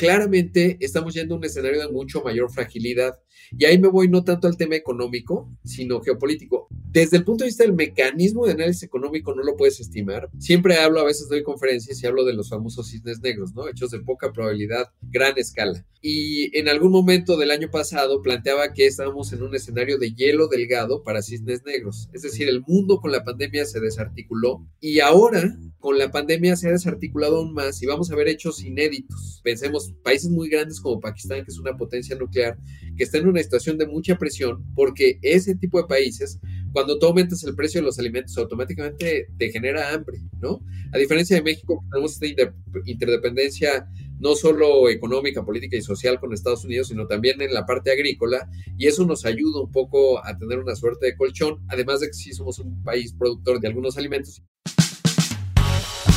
claramente estamos yendo a un escenario de mucho mayor fragilidad. Y ahí me voy no tanto al tema económico, sino geopolítico. Desde el punto de vista del mecanismo de análisis económico no lo puedes estimar. Siempre hablo, a veces doy conferencias y hablo de los famosos cisnes negros, ¿no? Hechos de poca probabilidad, gran escala. Y en algún momento del año pasado planteaba que estábamos en un escenario de hielo delgado para cisnes negros. Es decir, el mundo con la pandemia se desarticuló y ahora con la pandemia se ha desarticulado aún más y vamos a ver hechos inéditos. Pensemos, países muy grandes como Pakistán, que es una potencia nuclear, que está en una situación de mucha presión porque ese tipo de países, cuando tú aumentas el precio de los alimentos, automáticamente te genera hambre, ¿no? A diferencia de México, tenemos esta interdependencia no solo económica, política y social con Estados Unidos, sino también en la parte agrícola, y eso nos ayuda un poco a tener una suerte de colchón, además de que sí somos un país productor de algunos alimentos.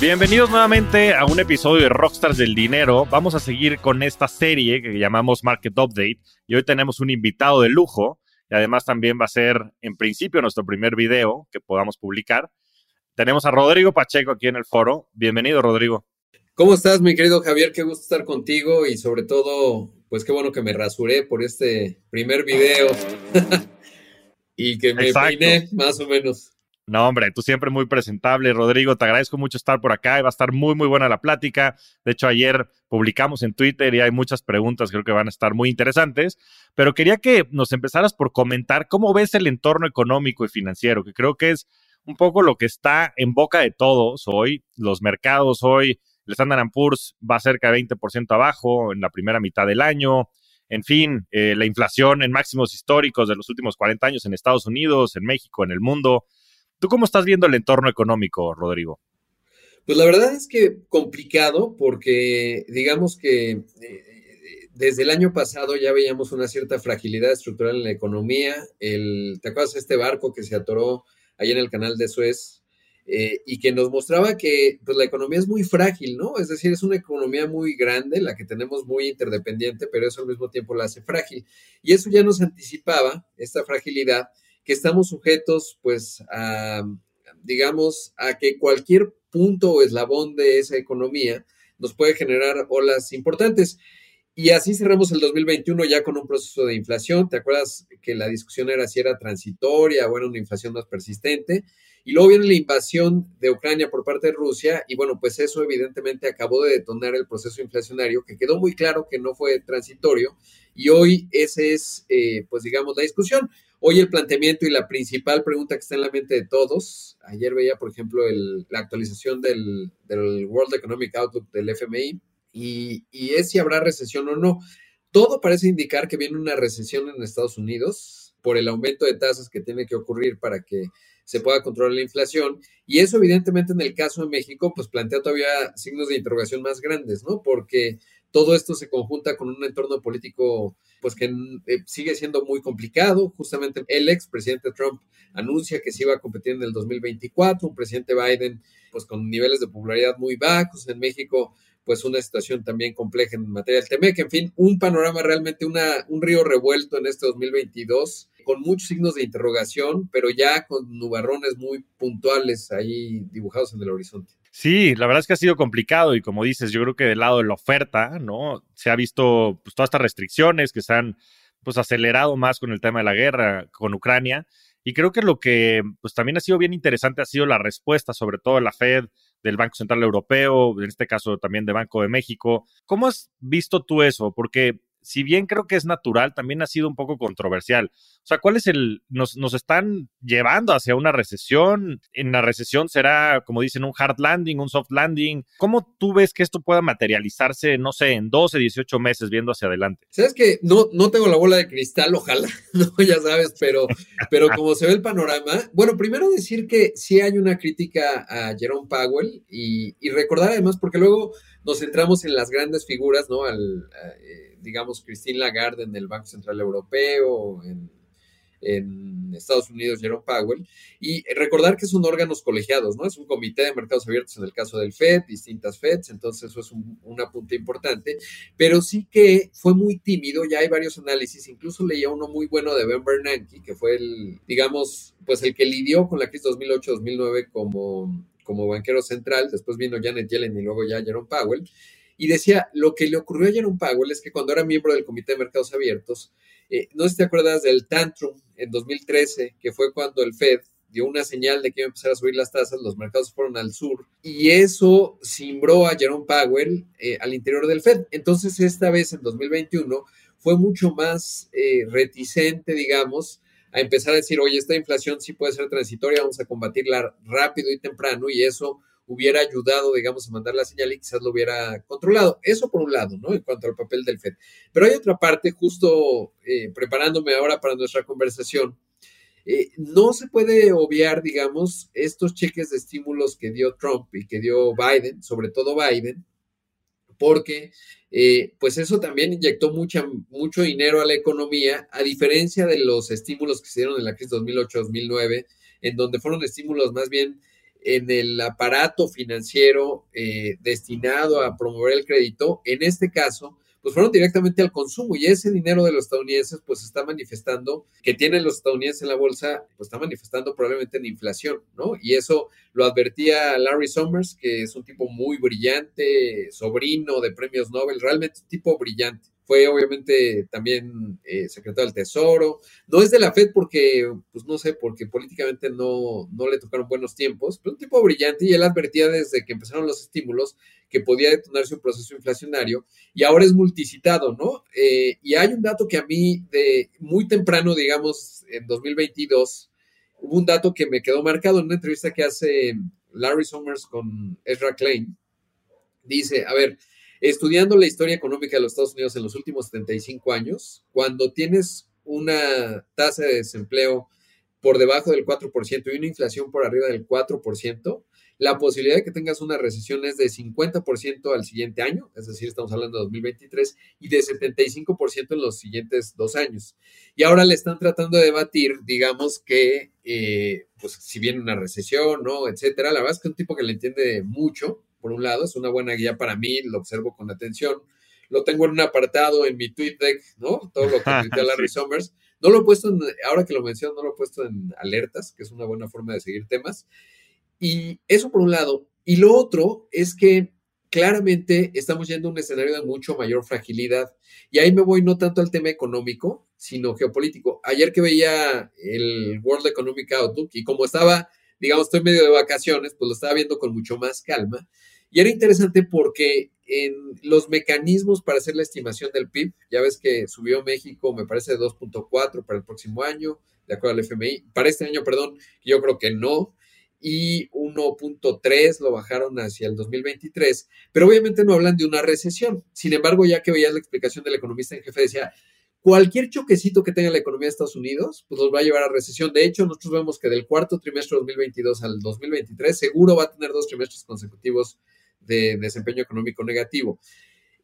Bienvenidos nuevamente a un episodio de Rockstars del Dinero. Vamos a seguir con esta serie que llamamos Market Update y hoy tenemos un invitado de lujo y además también va a ser en principio nuestro primer video que podamos publicar. Tenemos a Rodrigo Pacheco aquí en el foro. Bienvenido, Rodrigo. ¿Cómo estás, mi querido Javier? Qué gusto estar contigo y sobre todo, pues qué bueno que me rasuré por este primer video y que me peiné más o menos. No, hombre, tú siempre muy presentable, Rodrigo. Te agradezco mucho estar por acá va a estar muy, muy buena la plática. De hecho, ayer publicamos en Twitter y hay muchas preguntas, creo que van a estar muy interesantes. Pero quería que nos empezaras por comentar cómo ves el entorno económico y financiero, que creo que es un poco lo que está en boca de todos hoy. Los mercados hoy, el Standard Poor's va cerca de 20% abajo en la primera mitad del año. En fin, eh, la inflación en máximos históricos de los últimos 40 años en Estados Unidos, en México, en el mundo. ¿Tú cómo estás viendo el entorno económico, Rodrigo? Pues la verdad es que complicado porque digamos que eh, desde el año pasado ya veíamos una cierta fragilidad estructural en la economía. El, ¿Te acuerdas de este barco que se atoró ahí en el canal de Suez? Eh, y que nos mostraba que pues, la economía es muy frágil, ¿no? Es decir, es una economía muy grande, la que tenemos muy interdependiente, pero eso al mismo tiempo la hace frágil. Y eso ya nos anticipaba, esta fragilidad, que estamos sujetos, pues, a, digamos, a que cualquier punto o eslabón de esa economía nos puede generar olas importantes. Y así cerramos el 2021 ya con un proceso de inflación. ¿Te acuerdas que la discusión era si era transitoria o era una inflación más persistente? Y luego viene la invasión de Ucrania por parte de Rusia y bueno, pues eso evidentemente acabó de detonar el proceso inflacionario que quedó muy claro que no fue transitorio y hoy esa es, eh, pues digamos, la discusión. Hoy el planteamiento y la principal pregunta que está en la mente de todos, ayer veía, por ejemplo, la actualización del, World Economic Outlook del FMI, y, y, es si habrá recesión o no. Todo parece indicar que viene una recesión en Estados Unidos por el aumento de tasas que tiene que ocurrir para que se pueda controlar la inflación. Y eso, evidentemente, en el caso de México, pues plantea todavía signos de interrogación más grandes, ¿no? Porque todo esto se conjunta con un entorno político pues que eh, sigue siendo muy complicado. Justamente el ex presidente Trump anuncia que se iba a competir en el 2024, un presidente Biden pues con niveles de popularidad muy bajos en México, pues una situación también compleja en materia del TEMEC, en fin, un panorama realmente, una, un río revuelto en este 2022, con muchos signos de interrogación, pero ya con nubarrones muy puntuales ahí dibujados en el horizonte. Sí, la verdad es que ha sido complicado y como dices, yo creo que del lado de la oferta, ¿no? Se ha visto pues, todas estas restricciones que se han pues acelerado más con el tema de la guerra con Ucrania y creo que lo que pues también ha sido bien interesante ha sido la respuesta, sobre todo de la Fed, del Banco Central Europeo, en este caso también de Banco de México. ¿Cómo has visto tú eso? Porque si bien creo que es natural, también ha sido un poco controversial. O sea, ¿cuál es el, nos, nos están llevando hacia una recesión? En la recesión será, como dicen, un hard landing, un soft landing. ¿Cómo tú ves que esto pueda materializarse, no sé, en 12, 18 meses viendo hacia adelante? Sabes que no, no tengo la bola de cristal, ojalá, no, ya sabes, pero, pero como se ve el panorama, bueno, primero decir que sí hay una crítica a Jerome Powell y, y recordar además, porque luego nos centramos en las grandes figuras, ¿no? Al, eh, digamos, Christine Lagarde en el Banco Central Europeo, en Estados Unidos, Jerome Powell, y recordar que son órganos colegiados, ¿no? Es un comité de mercados abiertos en el caso del FED, distintas FEDs, entonces eso es un, una punta importante, pero sí que fue muy tímido, ya hay varios análisis, incluso leía uno muy bueno de Ben Bernanke, que fue el, digamos, pues el que lidió con la crisis 2008-2009 como, como banquero central, después vino Janet Yellen y luego ya Jerome Powell, y decía, lo que le ocurrió a Jerome Powell es que cuando era miembro del Comité de Mercados Abiertos, eh, no sé si te acuerdas del tantrum en 2013, que fue cuando el Fed dio una señal de que iba a empezar a subir las tasas, los mercados fueron al sur y eso simbró a Jerome Powell eh, al interior del Fed. Entonces, esta vez en 2021 fue mucho más eh, reticente, digamos, a empezar a decir, oye, esta inflación sí puede ser transitoria, vamos a combatirla rápido y temprano y eso hubiera ayudado, digamos, a mandar la señal y quizás lo hubiera controlado. Eso por un lado, ¿no? En cuanto al papel del FED. Pero hay otra parte, justo eh, preparándome ahora para nuestra conversación, eh, no se puede obviar, digamos, estos cheques de estímulos que dio Trump y que dio Biden, sobre todo Biden, porque eh, pues eso también inyectó mucha, mucho dinero a la economía, a diferencia de los estímulos que se dieron en la crisis 2008-2009, en donde fueron estímulos más bien en el aparato financiero eh, destinado a promover el crédito, en este caso, pues fueron directamente al consumo y ese dinero de los estadounidenses pues está manifestando, que tienen los estadounidenses en la bolsa, pues está manifestando probablemente en inflación, ¿no? Y eso lo advertía Larry Summers, que es un tipo muy brillante, sobrino de premios Nobel, realmente un tipo brillante fue obviamente también eh, secretario del Tesoro. No es de la Fed porque, pues no sé, porque políticamente no, no le tocaron buenos tiempos, pero un tipo brillante y él advertía desde que empezaron los estímulos que podía detonarse un proceso inflacionario y ahora es multicitado, ¿no? Eh, y hay un dato que a mí, de muy temprano, digamos, en 2022, hubo un dato que me quedó marcado en una entrevista que hace Larry Summers con Ezra Klein. Dice, a ver, estudiando la historia económica de los Estados Unidos en los últimos 75 años, cuando tienes una tasa de desempleo por debajo del 4% y una inflación por arriba del 4%, la posibilidad de que tengas una recesión es de 50% al siguiente año, es decir, estamos hablando de 2023, y de 75% en los siguientes dos años. Y ahora le están tratando de debatir, digamos que, eh, pues si viene una recesión, ¿no? Etcétera. La verdad es que un tipo que le entiende mucho, por un lado, es una buena guía para mí, lo observo con atención. Lo tengo en un apartado en mi tweet deck, ¿no? Todo lo que tuitea Larry Summers. No lo he puesto, en, ahora que lo menciono, no lo he puesto en alertas, que es una buena forma de seguir temas. Y eso por un lado. Y lo otro es que claramente estamos yendo a un escenario de mucho mayor fragilidad. Y ahí me voy no tanto al tema económico, sino geopolítico. Ayer que veía el World Economic Outlook y como estaba, digamos, estoy medio de vacaciones, pues lo estaba viendo con mucho más calma. Y era interesante porque en los mecanismos para hacer la estimación del PIB, ya ves que subió México, me parece, de 2.4 para el próximo año, de acuerdo al FMI. Para este año, perdón, yo creo que no. Y 1.3 lo bajaron hacia el 2023, pero obviamente no hablan de una recesión. Sin embargo, ya que veías la explicación del economista en jefe, decía, cualquier choquecito que tenga la economía de Estados Unidos, pues los va a llevar a recesión. De hecho, nosotros vemos que del cuarto trimestre 2022 al 2023, seguro va a tener dos trimestres consecutivos de desempeño económico negativo.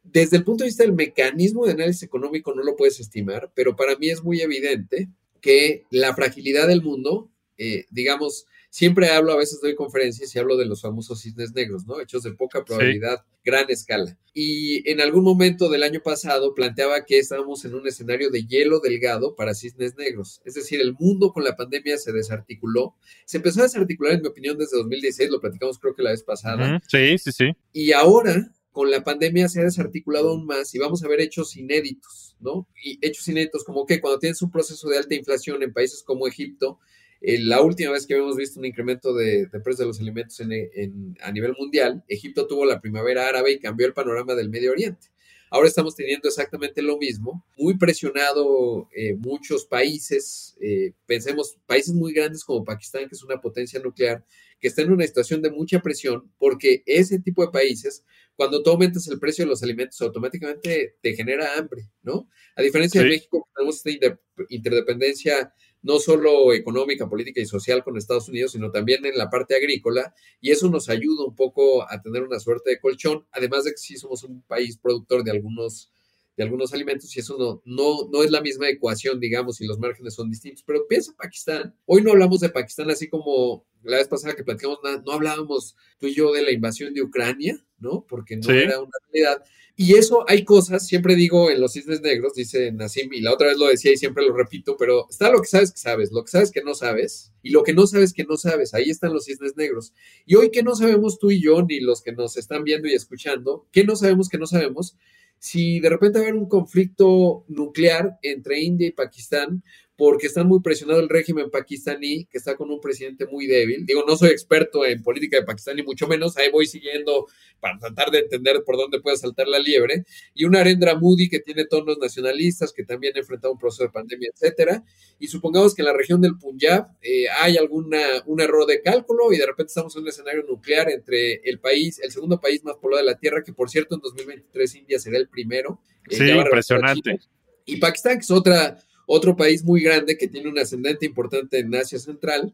Desde el punto de vista del mecanismo de análisis económico no lo puedes estimar, pero para mí es muy evidente que la fragilidad del mundo, eh, digamos, siempre hablo, a veces doy conferencias y hablo de los famosos cisnes negros, ¿no? Hechos de poca probabilidad, gran escala. Y en algún momento del año pasado planteaba que estábamos en un escenario de hielo delgado para cisnes negros. Es decir, el mundo con la pandemia se desarticuló. Se empezó a desarticular, en mi opinión, desde 2016, lo platicamos creo que la vez pasada. Sí, sí, sí. Y ahora con la pandemia se ha desarticulado aún más y vamos a ver hechos inéditos, ¿no? Y hechos inéditos como que cuando tienes un proceso de alta inflación en países como Egipto, eh, la última vez que habíamos visto un incremento de, precios de los alimentos a nivel mundial, Egipto tuvo la primavera árabe y cambió el panorama del Medio Oriente. Ahora estamos teniendo exactamente lo mismo, muy presionado eh, muchos países, eh, pensemos países muy grandes como Pakistán, que es una potencia nuclear, que está en una situación de mucha presión porque ese tipo de países, cuando tú aumentas el precio de los alimentos, automáticamente te genera hambre, ¿no? A diferencia de México, tenemos esta interdependencia no solo económica, política y social con Estados Unidos, sino también en la parte agrícola, y eso nos ayuda un poco a tener una suerte de colchón, además de que sí somos un país productor de algunos de algunos alimentos y eso no, no, no es la misma ecuación, digamos, y los márgenes son distintos. Pero piensa Pakistán. Hoy no hablamos de Pakistán así como la vez pasada que platicamos, no hablábamos tú y yo de la invasión de Ucrania, ¿no? Porque no era una realidad. Y eso hay cosas, siempre digo en los cisnes negros, dice Nassim, y la otra vez lo decía y siempre lo repito, pero está lo que sabes que sabes, lo que sabes que no sabes, y lo que no sabes que no sabes, ahí están los cisnes negros. Y hoy que no sabemos tú y yo, ni los que nos están viendo y escuchando, ¿qué no sabemos que no sabemos? Si de repente va a haber un conflicto nuclear entre India y Pakistán, porque está muy presionado el régimen pakistaní, que está con un presidente muy débil. Digo, no soy experto en política de Pakistán, ni mucho menos, ahí voy siguiendo para tratar de entender por dónde puede saltar la liebre. Y una Arendra Moody que tiene tonos nacionalistas, que también ha enfrentado un proceso de pandemia, etcétera. Y supongamos que en la región del Punjab eh, hay alguna, un error de cálculo y de repente estamos en un escenario nuclear entre el país, el segundo país más poblado de la Tierra, que por cierto en 2023 India será el primero. Eh, sí, impresionante. Y Pakistán, que es otra otro país muy grande que tiene un ascendente importante en Asia Central.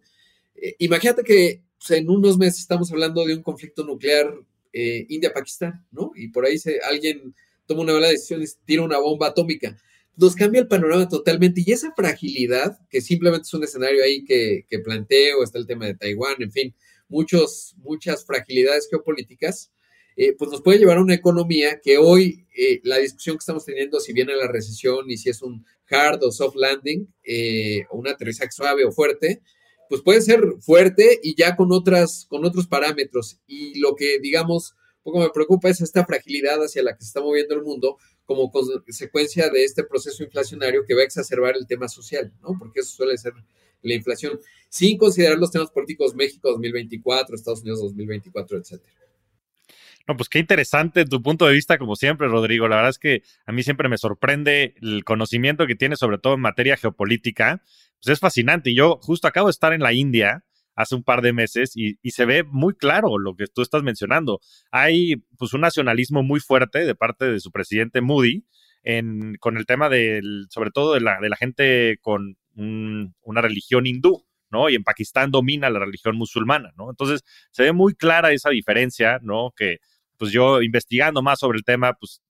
Eh, imagínate que en unos meses estamos hablando de un conflicto nuclear eh, India-Pakistán, ¿no? Y por ahí alguien toma una mala decisión y tira una bomba atómica. Nos cambia el panorama totalmente y esa fragilidad, que simplemente es un escenario ahí que, que planteo, está el tema de Taiwán, en fin, muchos, muchas fragilidades geopolíticas, eh, pues nos puede llevar a una economía que hoy la discusión que estamos teniendo, si viene la recesión y si es un hard o soft landing, eh, o un aterrizaje suave o fuerte, pues puede ser fuerte y ya con, otras, con otros parámetros. Y lo que, digamos, un poco me preocupa es esta fragilidad hacia la que se está moviendo el mundo como consecuencia de este proceso inflacionario que va a exacerbar el tema social, ¿no? Porque eso suele ser la inflación, sin considerar los temas políticos México 2024, Estados Unidos 2024, etcétera. No, pues qué interesante tu punto de vista, como siempre, Rodrigo. La verdad es que a mí siempre me sorprende el conocimiento que tienes, sobre todo en materia geopolítica. Pues es fascinante. Y yo justo acabo de estar en la India hace un par de meses y, se ve muy claro lo que tú estás mencionando. Hay pues un nacionalismo muy fuerte de parte de su presidente Moody en, con el tema del, sobre todo de la, de la gente con una religión hindú. ¿no? Y en Pakistán domina la religión musulmana, ¿no? Entonces, se ve muy clara esa diferencia, ¿no? Que pues yo investigando más sobre el tema, pues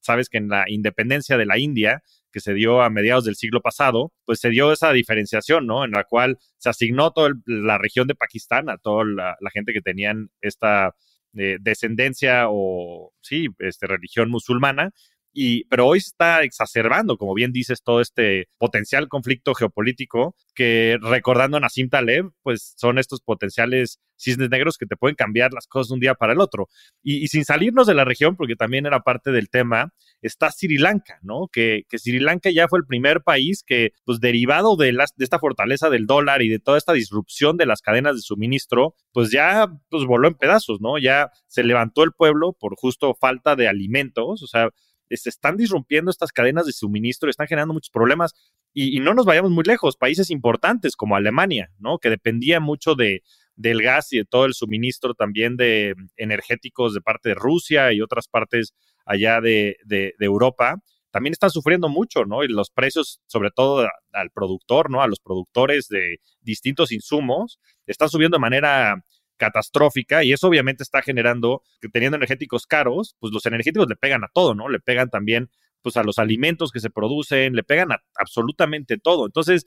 sabes que en la independencia de la India, que se dio a mediados del siglo pasado, pues se dio esa diferenciación, ¿no? En la cual se asignó toda la región de Pakistán a toda la, gente que tenían esta eh, descendencia o, sí, este, religión musulmana, y, pero hoy está exacerbando, como bien dices, todo este potencial conflicto geopolítico que, recordando a Nassim Taleb, pues son estos potenciales cisnes negros que te pueden cambiar las cosas de un día para el otro. Y, sin salirnos de la región, porque también era parte del tema, está Sri Lanka, ¿no? Que, que Sri Lanka ya fue el primer país que, pues derivado de, de esta fortaleza del dólar y de toda esta disrupción de las cadenas de suministro, pues ya pues voló en pedazos, ¿no? Ya se levantó el pueblo por justo falta de alimentos, o sea, se están disrumpiendo estas cadenas de suministro, están generando muchos problemas y, no nos vayamos muy lejos, países importantes como Alemania, ¿no? Que dependía mucho de, del gas y de todo el suministro también de energéticos de parte de Rusia y otras partes allá de, de, Europa, también están sufriendo mucho, ¿no? Y los precios, sobre todo al productor, ¿no? A los productores de distintos insumos, están subiendo de manera catastrófica y eso obviamente está generando que teniendo energéticos caros, pues los energéticos le pegan a todo, ¿no? Le pegan también pues a los alimentos que se producen, le pegan a absolutamente todo. Entonces,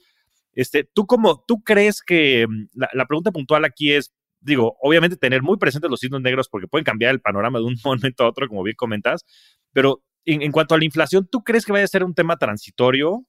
este, tú como, tú crees que mm, la, pregunta puntual aquí es, digo, obviamente tener muy presentes los signos negros porque pueden cambiar el panorama de un momento a otro, como bien comentas, pero en, en cuanto a la inflación, ¿tú crees que vaya a ser un tema transitorio?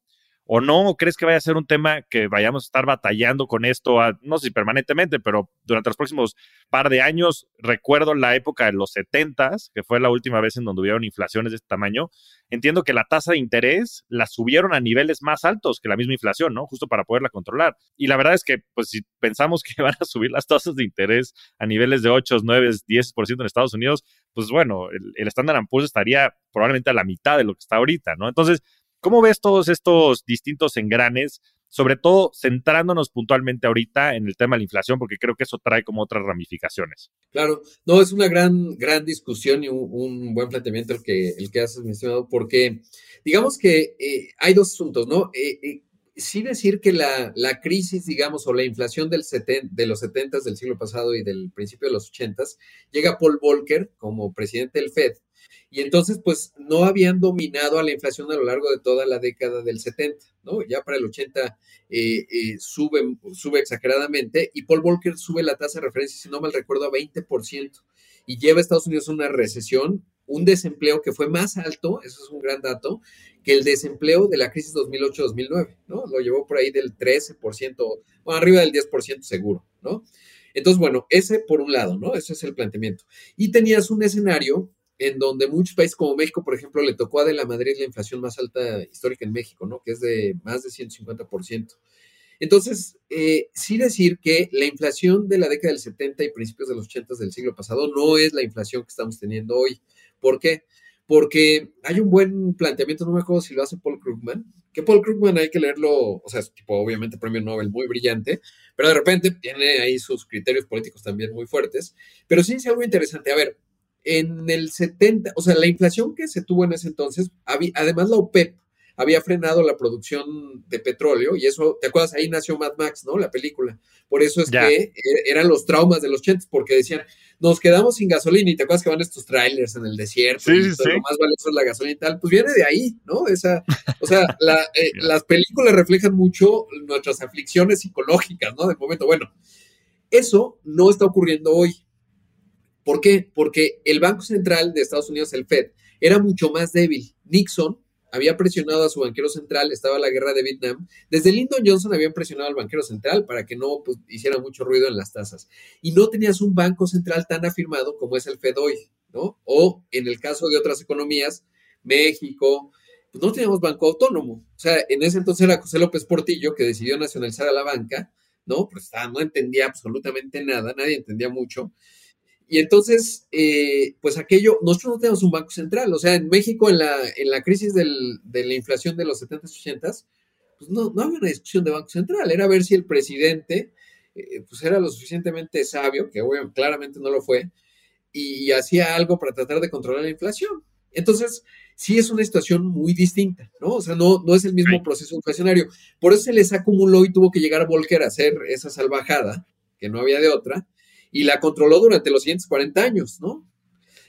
O no? ¿O crees que vaya a ser un tema que vayamos a estar batallando con esto, no sé si permanentemente, pero durante los próximos par de años? Recuerdo la época de los 70, que fue la última vez en donde hubieron inflaciones de este tamaño. Entiendo que la tasa de interés la subieron a niveles más altos que la misma inflación, ¿no? Justo para poderla controlar. Y la verdad es que, pues, si pensamos que van a subir las tasas de interés a niveles de 8, 9, 10% en Estados Unidos, pues bueno, el, Standard Poor's estaría probablemente a la mitad de lo que está ahorita, ¿no? Entonces, ¿Cómo ves todos estos distintos engranes? Sobre todo centrándonos puntualmente ahorita en el tema de la inflación, porque creo que eso trae como otras ramificaciones. Claro, no, es una gran, gran discusión y un, buen planteamiento el que, el que haces, mi estimado, porque digamos que eh, hay dos asuntos, ¿no? Eh, eh, sí decir que la, crisis, digamos, o la inflación del de los 70 del siglo pasado y del principio de los 80 llega Paul Volcker como presidente del Fed Y entonces, pues no habían dominado a la inflación a lo largo de toda la década del 70, ¿no? Ya para el 80 eh, eh, sube, sube exageradamente y Paul Volcker sube la tasa de referencia, si no mal recuerdo, a 20% y lleva a Estados Unidos a una recesión, un desempleo que fue más alto, eso es un gran dato, que el desempleo de la crisis 2008-2009, ¿no? Lo llevó por ahí del 13%, o arriba del 10% seguro, ¿no? Entonces, bueno, ese por un lado, ¿no? Ese es el planteamiento. Y tenías un escenario en donde muchos países como México, por ejemplo, le tocó a de la Madrid la inflación más alta histórica en México, ¿no? Que es de más de 150%. Entonces, eh, sí decir que la inflación de la década del 70 y principios de los 80 del siglo pasado no es la inflación que estamos teniendo hoy. ¿Por qué? Porque hay un buen planteamiento, no me acuerdo si lo hace Paul Krugman, que Paul Krugman hay que leerlo, o sea, es tipo, obviamente, premio Nobel muy brillante, pero de repente tiene ahí sus criterios políticos también muy fuertes. Pero sí es algo interesante. A ver, en el 70, o sea, la inflación que se tuvo en ese entonces, además la OPEP había frenado la producción de petróleo y eso, ¿te acuerdas? Ahí nació Mad Max, ¿no? La película. Por eso es que er, eran los traumas de los chentes, porque decían, nos quedamos sin gasolina y te acuerdas que van estos trailers en el desierto y lo más valioso es la gasolina y tal, pues viene de ahí, ¿no? Esa, o sea, eh, las películas reflejan mucho nuestras aflicciones psicológicas, ¿no? De momento, bueno, eso no está ocurriendo hoy. ¿Por qué? Porque el Banco Central de Estados Unidos, el Fed, era mucho más débil. Nixon había presionado a su banquero central, estaba la guerra de Vietnam. Desde Lyndon Johnson habían presionado al banquero central para que no pues, hiciera mucho ruido en las tasas. Y no tenías un banco central tan afirmado como es el Fed hoy, ¿no? O en el caso de otras economías, México, pues no teníamos banco autónomo. O sea, en ese entonces era José López Portillo que decidió nacionalizar a la banca, ¿no? Pues no entendía absolutamente nada, nadie entendía mucho. Y entonces, eh, pues aquello, nosotros no tenemos un banco central, o sea, en México en la, en la crisis del, de la inflación de los 70s, 80s, pues no, no había una discusión de banco central, era ver si el presidente eh, pues era lo suficientemente sabio, que claramente no lo fue, y, hacía algo para tratar de controlar la inflación. Entonces, sí es una situación muy distinta, ¿no? O sea, no, no es el mismo proceso inflacionario. Por eso se les acumuló y tuvo que llegar a Volcker a hacer esa salvajada, que no había de otra, y la controló durante los siguientes 40 años, ¿no?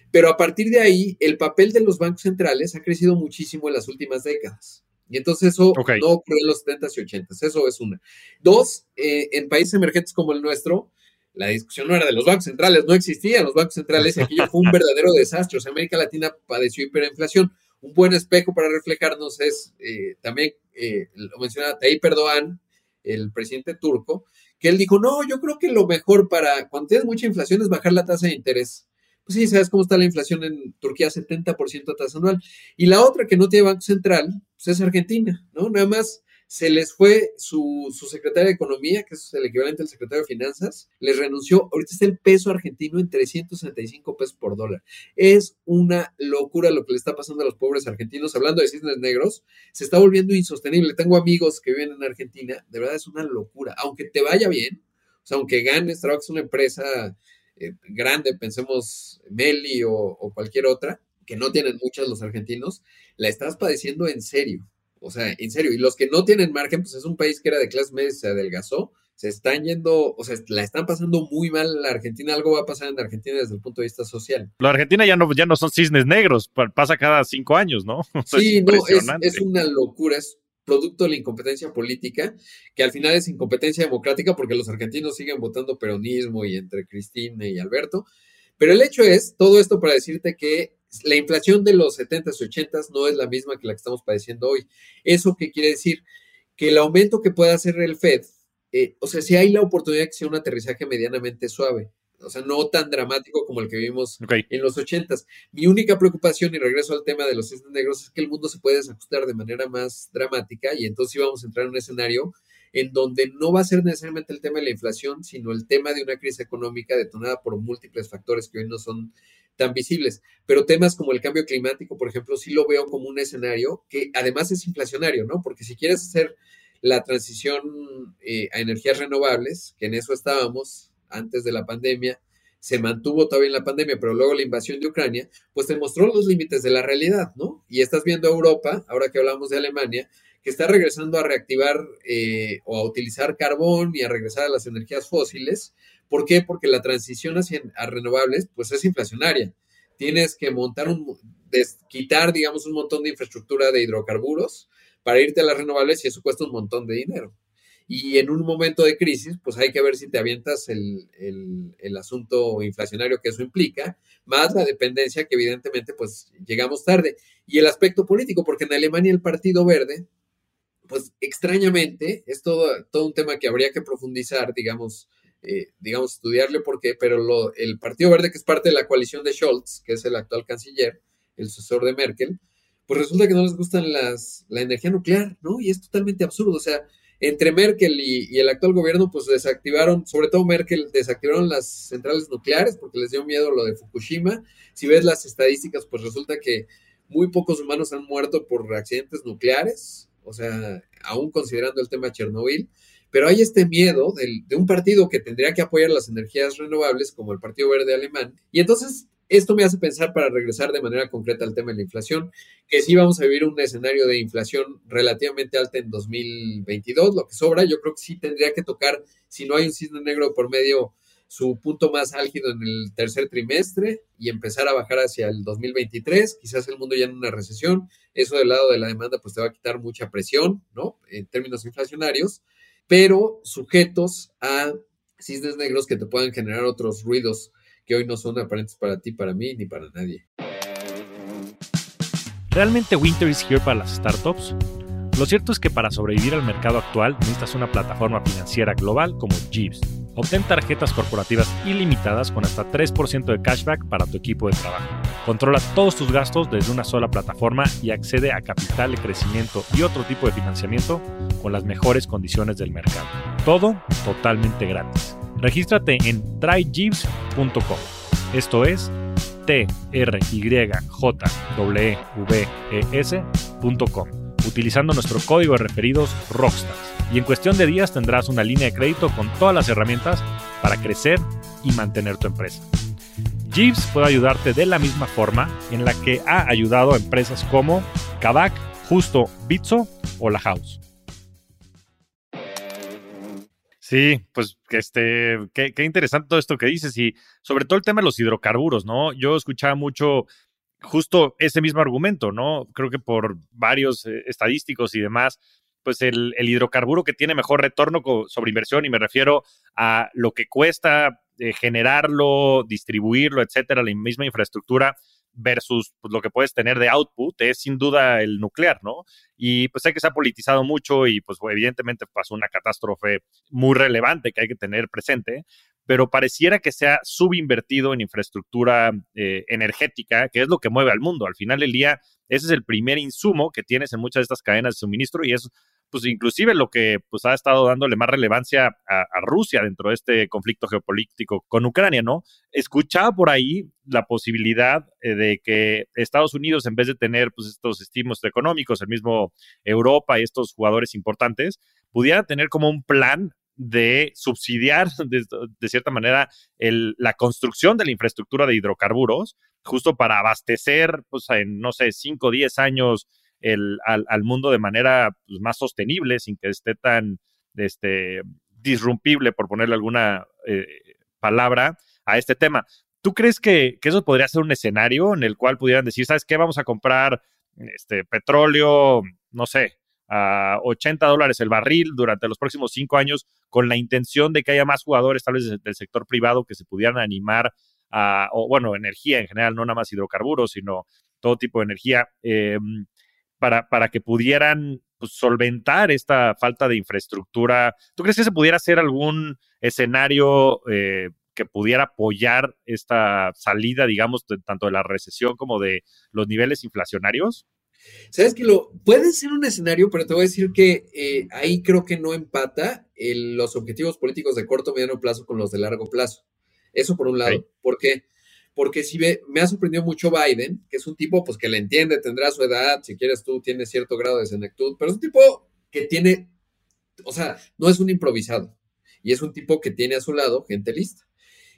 Pero a partir de ahí, el papel de los bancos centrales ha crecido muchísimo en las últimas décadas. Y entonces eso no ocurrió en los 70s y 80s. Eso es una. Dos, eh, en países emergentes como el nuestro, la discusión no era de los bancos centrales, no existían los bancos centrales y aquello fue un verdadero desastre. O sea, América Latina padeció hiperinflación. Un buen espejo para reflejarnos es eh, también, eh, lo mencionaba Tayyip Erdogan, el presidente turco, que él dijo, no, yo creo que lo mejor para cuando tienes mucha inflación es bajar la tasa de interés. Pues sí, sabes cómo está la inflación en Turquía, 70% tasa anual. Y la otra que no tiene Banco Central, pues es Argentina, ¿no? Nada más se les fue su, su secretaria de Economía, que es el equivalente al secretario de Finanzas, les renunció. Ahorita está el peso argentino en 365 pesos por dólar. Es una locura lo que le está pasando a los pobres argentinos. Hablando de cisnes negros, se está volviendo insostenible. Tengo amigos que viven en Argentina, de verdad es una locura. Aunque te vaya bien, o sea, aunque ganes, trabajes una empresa eh, grande, pensemos Meli o, o cualquier otra, que no tienen muchas los argentinos, la estás padeciendo en serio. O sea, en serio, y los que no tienen margen, pues es un país que era de clase media, se adelgazó, se están yendo, o sea, la están pasando muy mal la Argentina, algo va a pasar en Argentina desde el punto de vista social. La Argentina ya no, ya no son cisnes negros, pasa cada cinco años, ¿no? Sí, no, es, es una locura, es producto de la incompetencia política, que al final es incompetencia democrática porque los argentinos siguen votando peronismo y entre Cristina y Alberto. Pero el hecho es, todo esto para decirte que la inflación de los 70s y 80s no es la misma que la que estamos padeciendo hoy. ¿Eso qué quiere decir? Que el aumento que pueda hacer el Fed, eh, o sea, si hay la oportunidad de que sea un aterrizaje medianamente suave, o sea, no tan dramático como el que vimos en los 80s. Mi única preocupación, y regreso al tema de los cisnes negros, es que el mundo se puede desajustar de manera más dramática y entonces vamos a entrar en un escenario en donde no va a ser necesariamente el tema de la inflación, sino el tema de una crisis económica detonada por múltiples factores que hoy no son tan visibles. Pero temas como el cambio climático, por ejemplo, sí lo veo como un escenario que además es inflacionario, ¿no? Porque si quieres hacer la transición eh, a energías renovables, que en eso estábamos antes de la pandemia, se mantuvo todavía en la pandemia, pero luego la invasión de Ucrania, pues te mostró los límites de la realidad, ¿no? Y estás viendo a Europa, ahora que hablamos de Alemania, que está regresando a reactivar eh, o a utilizar carbón y a regresar a las energías fósiles, ¿Por qué? Porque la transición hacia a renovables pues es inflacionaria. tienes que montar un, quitar, digamos, un montón de infraestructura de hidrocarburos para irte a las renovables y eso cuesta un montón de dinero. Y en un momento de crisis, pues hay que ver si te avientas el, el, asunto inflacionario que eso implica, más la dependencia que evidentemente pues llegamos tarde. Y el aspecto político, porque en Alemania el Partido Verde, pues extrañamente, es todo, todo un tema que habría que profundizar, digamos, eh, digamos, estudiarle por qué, pero lo, el Partido Verde, que es parte de la coalición de Scholz, que es el actual canciller, el sucesor de Merkel, pues resulta que no les gusta las, la energía nuclear, ¿no? Y es totalmente absurdo, o sea, entre Merkel y, el actual gobierno, pues desactivaron, sobre todo Merkel, desactivaron las centrales nucleares porque les dio miedo lo de Fukushima. Si ves las estadísticas, pues resulta que muy pocos humanos han muerto por accidentes nucleares, o sea, aún considerando el tema Chernobyl. Pero hay este miedo de un partido que tendría que apoyar las energías renovables, como el Partido Verde Alemán. Y entonces esto me hace pensar para regresar de manera concreta al tema de la inflación, que sí vamos a vivir un escenario de inflación relativamente alta en 2022, lo que sobra, yo creo que sí tendría que tocar, si no hay un cisne negro por medio, su punto más álgido en el tercer trimestre y empezar a bajar hacia el 2023, quizás el mundo ya en una recesión, eso del lado de la demanda pues te va a quitar mucha presión, ¿no? En términos inflacionarios, pero sujetos a cisnes negros que te puedan generar otros ruidos que hoy no son aparentes para ti, para mí, ni para nadie. ¿Realmente Winter is here para las startups? Lo cierto es que para sobrevivir al mercado actual necesitas una plataforma financiera global como Jeeves. Obtén tarjetas corporativas ilimitadas con hasta 3% de cashback para tu equipo de trabajo. Controla todos tus gastos desde una sola plataforma y accede a capital de crecimiento y otro tipo de financiamiento con las mejores condiciones del mercado. Todo totalmente gratis. Regístrate en tryjeeves.com. Esto es t r y j w e utilizando nuestro código de referidos Rockstars. Y en cuestión de días tendrás una línea de crédito con todas las herramientas para crecer y mantener tu empresa. Jeeves puede ayudarte de la misma forma en la que ha ayudado a empresas como Kavak, Justo, Bitso o La House. Sí, pues este, qué, interesante todo esto que dices y sobre todo el tema de los hidrocarburos, ¿no? Yo escuchaba mucho justo ese mismo argumento, ¿no? Creo que por varios eh, estadísticos y demás, pues el, el, hidrocarburo que tiene mejor retorno sobre inversión y me refiero a lo que cuesta generarlo, distribuirlo, etcétera, la misma infraestructura, versus pues, lo que puedes tener de output es sin duda el nuclear, ¿no? Y pues sé que se ha politizado mucho y pues evidentemente pasó una catástrofe muy relevante que hay que tener presente, pero pareciera que se ha subinvertido en infraestructura eh, energética, que es lo que mueve al mundo. Al final del día, ese es el primer insumo que tienes en muchas de estas cadenas de suministro y es pues inclusive lo que pues ha estado dándole más relevancia a, Rusia dentro de este conflicto geopolítico con Ucrania, ¿no? Escuchaba por ahí la posibilidad eh, de que Estados Unidos, en vez de tener pues estos estímulos económicos, el mismo Europa y estos jugadores importantes, pudiera tener como un plan de subsidiar de, cierta manera la construcción de la infraestructura de hidrocarburos, justo para abastecer, pues en, no sé, 5 o 10 años al, mundo de manera pues, más sostenible, sin que esté tan este, disrumpible, por ponerle alguna eh, palabra, a este tema. ¿Tú crees que, eso podría ser un escenario en el cual pudieran decir, ¿sabes qué? Vamos a comprar este, petróleo, no sé, a 80 dólares el barril durante los próximos cinco años, con la intención de que haya más jugadores, tal vez del sector privado, que se pudieran animar a, o bueno, energía en general, no nada más hidrocarburos, sino todo tipo de energía. Eh, para, para que pudieran pues, solventar esta falta de infraestructura. ¿Tú crees que se pudiera hacer algún escenario eh, que pudiera apoyar esta salida, digamos, tanto de la recesión como de los niveles inflacionarios? Sabes que lo puede ser un escenario, pero te voy a decir que eh, ahí creo que no empata los objetivos políticos de corto o mediano plazo con los de largo plazo. Eso por un lado. ¿Por qué? Porque si ve, me ha sorprendido mucho Biden, que es un tipo pues que le entiende, tendrá su edad, si quieres tú, tiene cierto grado de senectud, pero es un tipo que tiene, o sea, no es un improvisado, y es un tipo que tiene a su lado gente lista.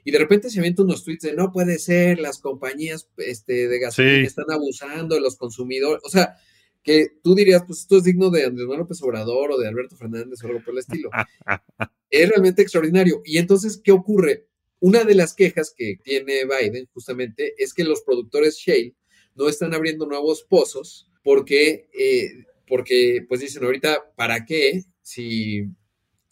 Y de repente se avienta unos tweets de no puede ser, las compañías este, de gasolina están abusando de los consumidores, o sea, que tú dirías, pues esto es digno de Andrés Manuel López Obrador o de Alberto Fernández o algo por el estilo. es realmente extraordinario. Y entonces, ¿qué ocurre? Una de las quejas que tiene Biden justamente es que los productores shale no están abriendo nuevos pozos porque, eh, porque pues dicen ahorita, ¿para qué si,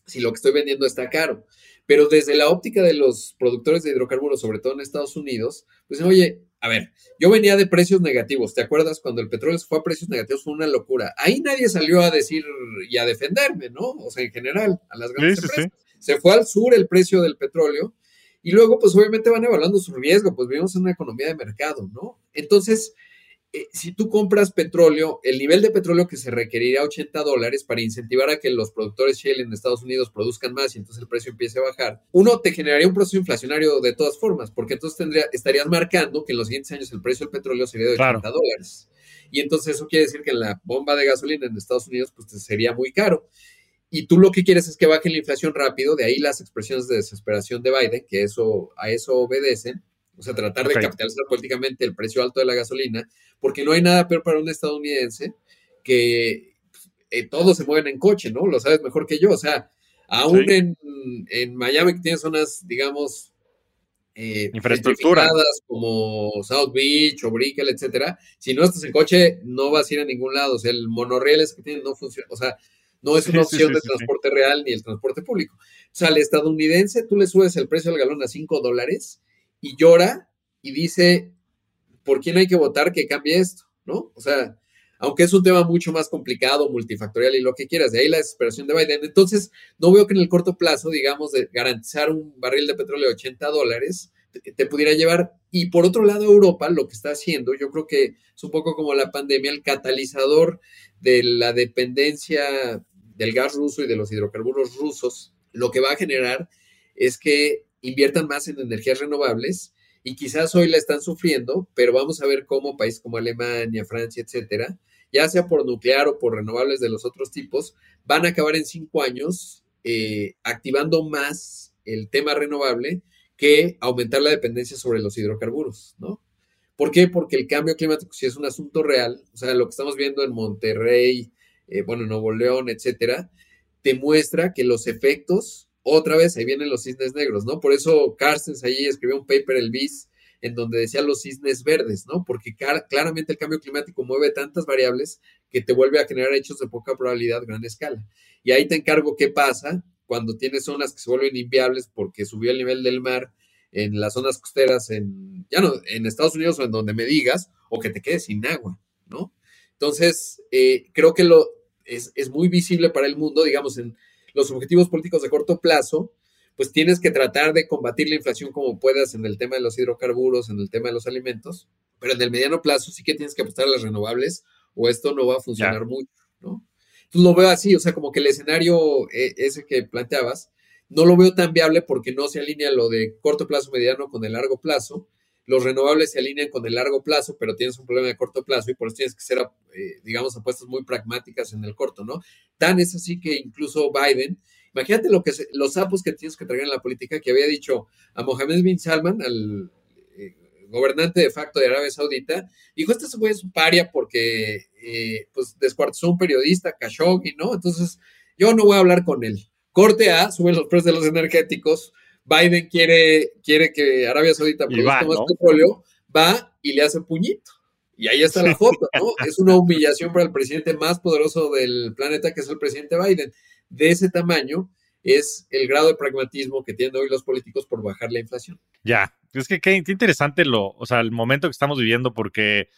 si lo que estoy vendiendo está caro? Pero desde la óptica de los productores de hidrocarburos, sobre todo en Estados Unidos, pues oye, a ver, yo venía de precios negativos, ¿te acuerdas? Cuando el petróleo se fue a precios negativos fue una locura. Ahí nadie salió a decir y a defenderme, ¿no? O sea, en general, a las grandes empresas. Se fue al sur el precio del petróleo y luego, pues obviamente van evaluando su riesgo, pues vivimos en una economía de mercado, ¿no? Entonces, eh, si tú compras petróleo, el nivel de petróleo que se requeriría 80 dólares para incentivar a que los productores shale en Estados Unidos produzcan más y entonces el precio empiece a bajar, uno te generaría un proceso inflacionario de todas formas, porque entonces tendría, estarías marcando que en los siguientes años el precio del petróleo sería de 80 dólares. Y entonces eso quiere decir que la bomba de gasolina en Estados Unidos pues sería muy caro. Y tú lo que quieres es que baje la inflación rápido, de ahí las expresiones de desesperación de Biden, que eso, a eso obedecen o sea, tratar de capitalizar políticamente el precio alto de la gasolina, porque no hay nada peor para un estadounidense que eh, todos se mueven en coche, ¿no? Lo sabes mejor que yo. O sea, aún en, en, Miami que tiene zonas, digamos, eh, infraestructuras como South Beach o Brickell, etcétera, si no estás en coche, no vas a ir a ningún lado. O sea, el monorriel es que tiene no funciona. O sea, no es una opción de transporte real ni el transporte público. O sea, al estadounidense tú le subes el precio del galón a 5 dólares y llora y dice, ¿por quién hay que votar que cambie esto? ¿No? O sea, aunque es un tema mucho más complicado, multifactorial y lo que quieras, de ahí la desesperación de Biden. Entonces, no veo que en el corto plazo, digamos, de garantizar un barril de petróleo de 80 dólares te, pudiera llevar. Y por otro lado, Europa lo que está haciendo, yo creo que es un poco como la pandemia, el catalizador de la dependencia del gas ruso y de los hidrocarburos rusos, lo que va a generar es que inviertan más en energías renovables y quizás hoy la están sufriendo, pero vamos a ver cómo países como Alemania, Francia, etcétera, ya sea por nuclear o por renovables de los otros tipos, van a acabar en cinco años eh, activando más el tema renovable que aumentar la dependencia sobre los hidrocarburos, ¿no? ¿Por qué? Porque el cambio climático si es un asunto real, o sea, lo que estamos viendo en Monterrey, eh, bueno, Nuevo León, etcétera, te muestra que los efectos otra vez ahí vienen los cisnes negros, ¿no? Por eso Carstens ahí escribió un paper, el BIS, en donde decía los cisnes verdes, ¿no? Porque claramente el cambio climático mueve tantas variables que te vuelve a generar hechos de poca probabilidad gran escala. Y ahí te encargo qué pasa cuando tienes zonas que se vuelven inviables porque subió el nivel del mar en las zonas costeras, en, ya no, en Estados Unidos o en donde me digas, o que te quedes sin agua, ¿no? Entonces, eh, creo que lo, es, es muy visible para el mundo, digamos, en los objetivos políticos de corto plazo, pues tienes que tratar de combatir la inflación como puedas en el tema de los hidrocarburos, en el tema de los alimentos, pero en el mediano plazo sí que tienes que apostar a las renovables o esto no va a funcionar mucho, ¿no? Entonces lo veo así, o sea, como que el escenario eh, ese que planteabas, no lo veo tan viable porque no se alinea lo de corto plazo, mediano con el largo plazo. Los renovables se alinean con el largo plazo, pero tienes un problema de corto plazo y por eso tienes que ser, eh, digamos, apuestas muy pragmáticas en el corto, ¿no? Tan es así que incluso Biden, imagínate lo que los sapos que tienes que traer en la política, que había dicho a Mohammed bin Salman, al eh, gobernante de facto de Arabia Saudita, dijo, este güey es un paria porque eh, pues descuartizó un periodista, Khashoggi, ¿no? Entonces, yo no voy a hablar con él. Corte A, suben los precios de los energéticos, Biden quiere, quiere que Arabia Saudita produzca más petróleo, va y le hace puñito. Y ahí está la foto, ¿no? Es una humillación para el presidente más poderoso del planeta, que es el presidente Biden. De ese tamaño es el grado de pragmatismo que tienen hoy los políticos por bajar la inflación. Ya, es que qué, interesante lo, o sea, el momento que estamos viviendo, porque,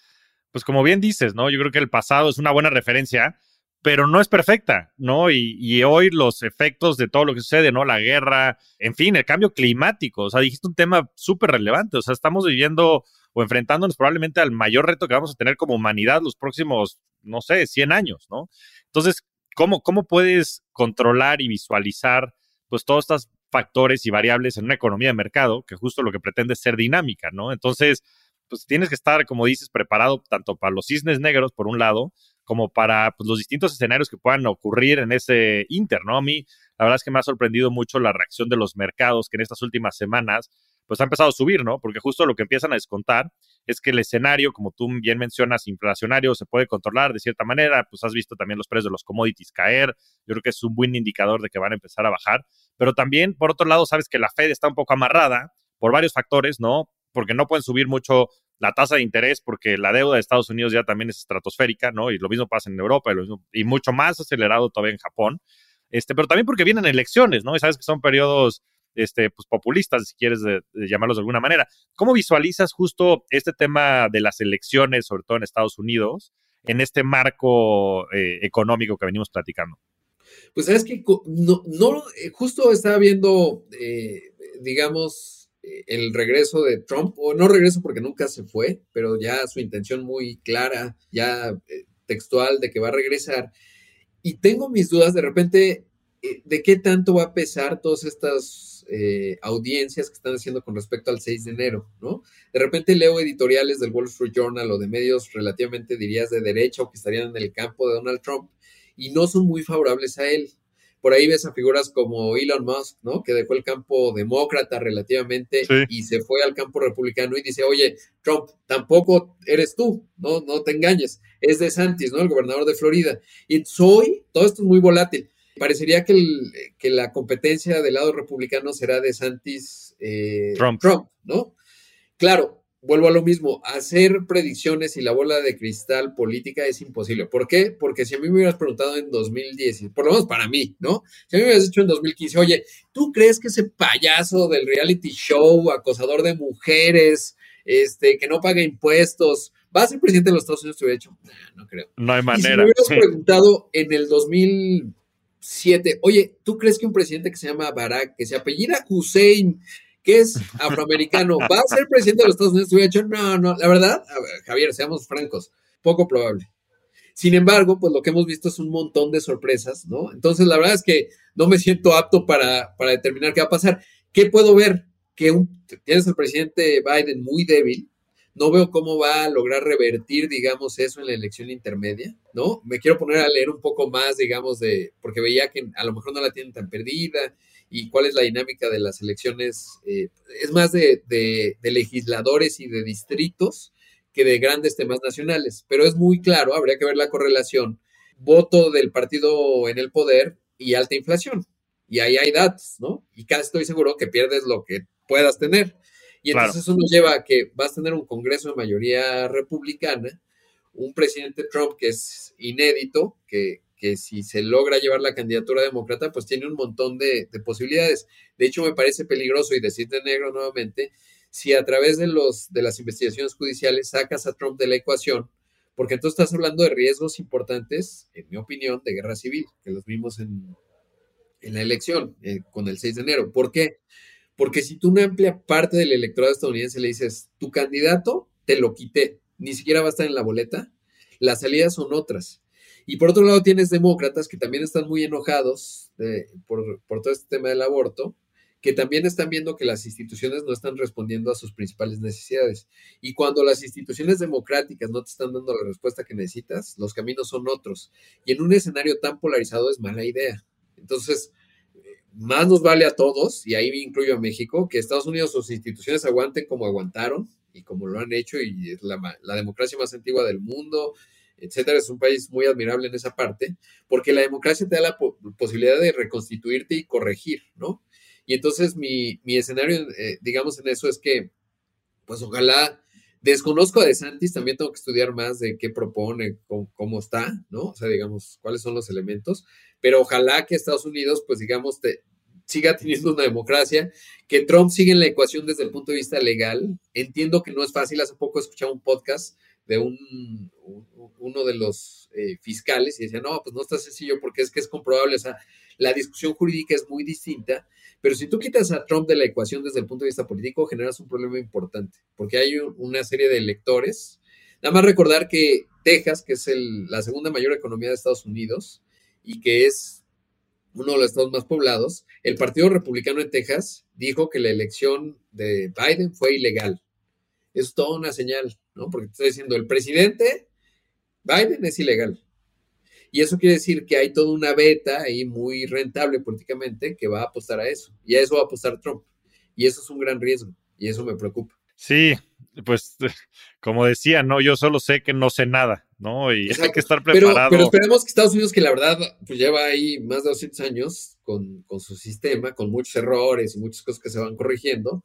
pues como bien dices, ¿no? Yo creo que el pasado es una buena referencia, pero no es perfecta, ¿no? Y, y, hoy los efectos de todo lo que sucede, ¿no? La guerra, en fin, el cambio climático, o sea, dijiste un tema súper relevante, o sea, estamos viviendo o enfrentándonos probablemente al mayor reto que vamos a tener como humanidad los próximos, no sé, 100 años, ¿no? Entonces, ¿cómo, cómo puedes controlar y visualizar pues todos estos factores y variables en una economía de mercado que justo lo que pretende es ser dinámica, ¿no? Entonces, pues tienes que estar, como dices, preparado tanto para los cisnes negros, por un lado, como para pues, los distintos escenarios que puedan ocurrir en ese inter, ¿no? A mí, la verdad es que me ha sorprendido mucho la reacción de los mercados que en estas últimas semanas pues ha empezado a subir, ¿no? Porque justo lo que empiezan a descontar es que el escenario, como tú bien mencionas, inflacionario, se puede controlar de cierta manera, pues has visto también los precios de los commodities caer, yo creo que es un buen indicador de que van a empezar a bajar, pero también, por otro lado, sabes que la Fed está un poco amarrada por varios factores, ¿no? Porque no pueden subir mucho la tasa de interés porque la deuda de Estados Unidos ya también es estratosférica, ¿no? Y lo mismo pasa en Europa y, mucho más acelerado todavía en Japón. Este, pero también porque vienen elecciones, ¿no? Y sabes que son periodos este, pues, populistas, si quieres llamarlos de alguna manera. ¿Cómo visualizas justo este tema de las elecciones, sobre todo en Estados Unidos, en este marco eh, económico que venimos platicando? Pues sabes que no, no eh, justo estaba viendo, eh, digamos, el regreso de Trump, o no regreso porque nunca se fue, pero ya su intención muy clara, ya textual de que va a regresar. Y tengo mis dudas de repente de qué tanto va a pesar todas estas eh, audiencias que están haciendo con respecto al 6 de enero, ¿no? De repente leo editoriales del Wall Street Journal o de medios relativamente, dirías, de derecha o que estarían en el campo de Donald Trump y no son muy favorables a él. Por ahí ves a figuras como Elon Musk, ¿no? Que dejó el campo demócrata relativamente y se fue al campo republicano y dice, oye, Trump, tampoco eres tú, no, no te engañes, es de Santis, ¿no? El gobernador de Florida. Y soy, todo esto es muy volátil parecería que, que, la competencia del lado republicano será de Santis eh, Trump. ¿no? Claro, vuelvo a lo mismo, hacer predicciones y la bola de cristal política es imposible. ¿Por qué? Porque si a mí me hubieras preguntado en 2010, por lo menos para mí, ¿no? Si a mí me hubieras dicho en 2015, oye, ¿tú crees que ese payaso del reality show, acosador de mujeres, este, que no paga impuestos, va a ser presidente de los Estados Unidos? Te hubiera dicho, no creo. No hay manera. si me hubieras preguntado en el 2000 Siete. Oye, ¿tú crees que un presidente que se llama Barack, que se apellida Hussein, que es afroamericano, va a ser presidente de los Estados Unidos? Hubiera dicho, no, no, la verdad, Javier, seamos francos, poco probable. Sin embargo, pues lo que hemos visto es un montón de sorpresas, ¿no? Entonces, la verdad es que no me siento apto para, para determinar qué va a pasar. ¿Qué puedo ver? Que un, tienes al presidente Biden muy débil, no veo cómo va a lograr revertir, digamos, eso en la elección intermedia, ¿no? Me quiero poner a leer un poco más, digamos, de, porque veía que a lo mejor no la tienen tan perdida y cuál es la dinámica de las elecciones. Eh, es más de, de, legisladores y de distritos que de grandes temas nacionales, pero es muy claro, habría que ver la correlación, voto del partido en el poder y alta inflación. Y ahí hay datos, ¿no? Y casi estoy seguro que pierdes lo que puedas tener. Y entonces eso nos lleva a que vas a tener un Congreso de mayoría republicana, un presidente Trump que es inédito, que, si se logra llevar la candidatura demócrata, pues tiene un montón de, posibilidades. De hecho, me parece peligroso, y decirte negro nuevamente, si a través de, los, de las investigaciones judiciales sacas a Trump de la ecuación, porque entonces estás hablando de riesgos importantes, en mi opinión, de guerra civil, que los vimos en, la elección eh, con el 6 de enero. ¿Por qué? Porque si tú una amplia parte del electorado estadounidense le dices, tu candidato te lo quité, ni siquiera va a estar en la boleta, las salidas son otras. Y por otro lado tienes demócratas que también están muy enojados por, todo este tema del aborto, que también están viendo que las instituciones no están respondiendo a sus principales necesidades. Y cuando las instituciones democráticas no te están dando la respuesta que necesitas, los caminos son otros. Y en un escenario tan polarizado es mala idea. Entonces, más nos vale a todos, y ahí incluyo a México, que Estados Unidos sus instituciones aguanten como aguantaron y como lo han hecho, y es la, democracia más antigua del mundo, etcétera. Es un país muy admirable en esa parte, porque la democracia te da la posibilidad de reconstituirte y corregir, ¿no? Y entonces mi, escenario, eh, digamos, en eso es que, pues ojalá, desconozco a De Santis, también tengo que estudiar más de qué propone, cómo, está, ¿no? O sea, digamos, cuáles son los elementos, pero ojalá que Estados Unidos, pues digamos, siga teniendo una democracia, que Trump siga en la ecuación desde el punto de vista legal. Entiendo que no es fácil, hace poco escuchaba un podcast de un, uno de los eh, fiscales y decía, no, pues no está sencillo porque es que es comprobable, o sea, la discusión jurídica es muy distinta, pero si tú quitas a Trump de la ecuación desde el punto de vista político, generas un problema importante, porque hay una serie de electores. Nada más recordar que Texas, que es la segunda mayor economía de Estados Unidos, y que es uno de los estados más poblados, el Partido Republicano en Texas dijo que la elección de Biden fue ilegal. Es toda una señal, ¿no? Porque está diciendo, el presidente Biden es ilegal. Y eso quiere decir que hay toda una beta ahí muy rentable políticamente que va a apostar a eso. Y a eso va a apostar Trump. Y eso es un gran riesgo. Y eso me preocupa. Sí, pues como decía, no, yo solo sé que no sé nada, ¿no? Y hay que estar preparado. Pero, esperemos que Estados Unidos, que la verdad, pues lleva ahí más de 200 años con, con, su sistema, con muchos errores y muchas cosas que se van corrigiendo,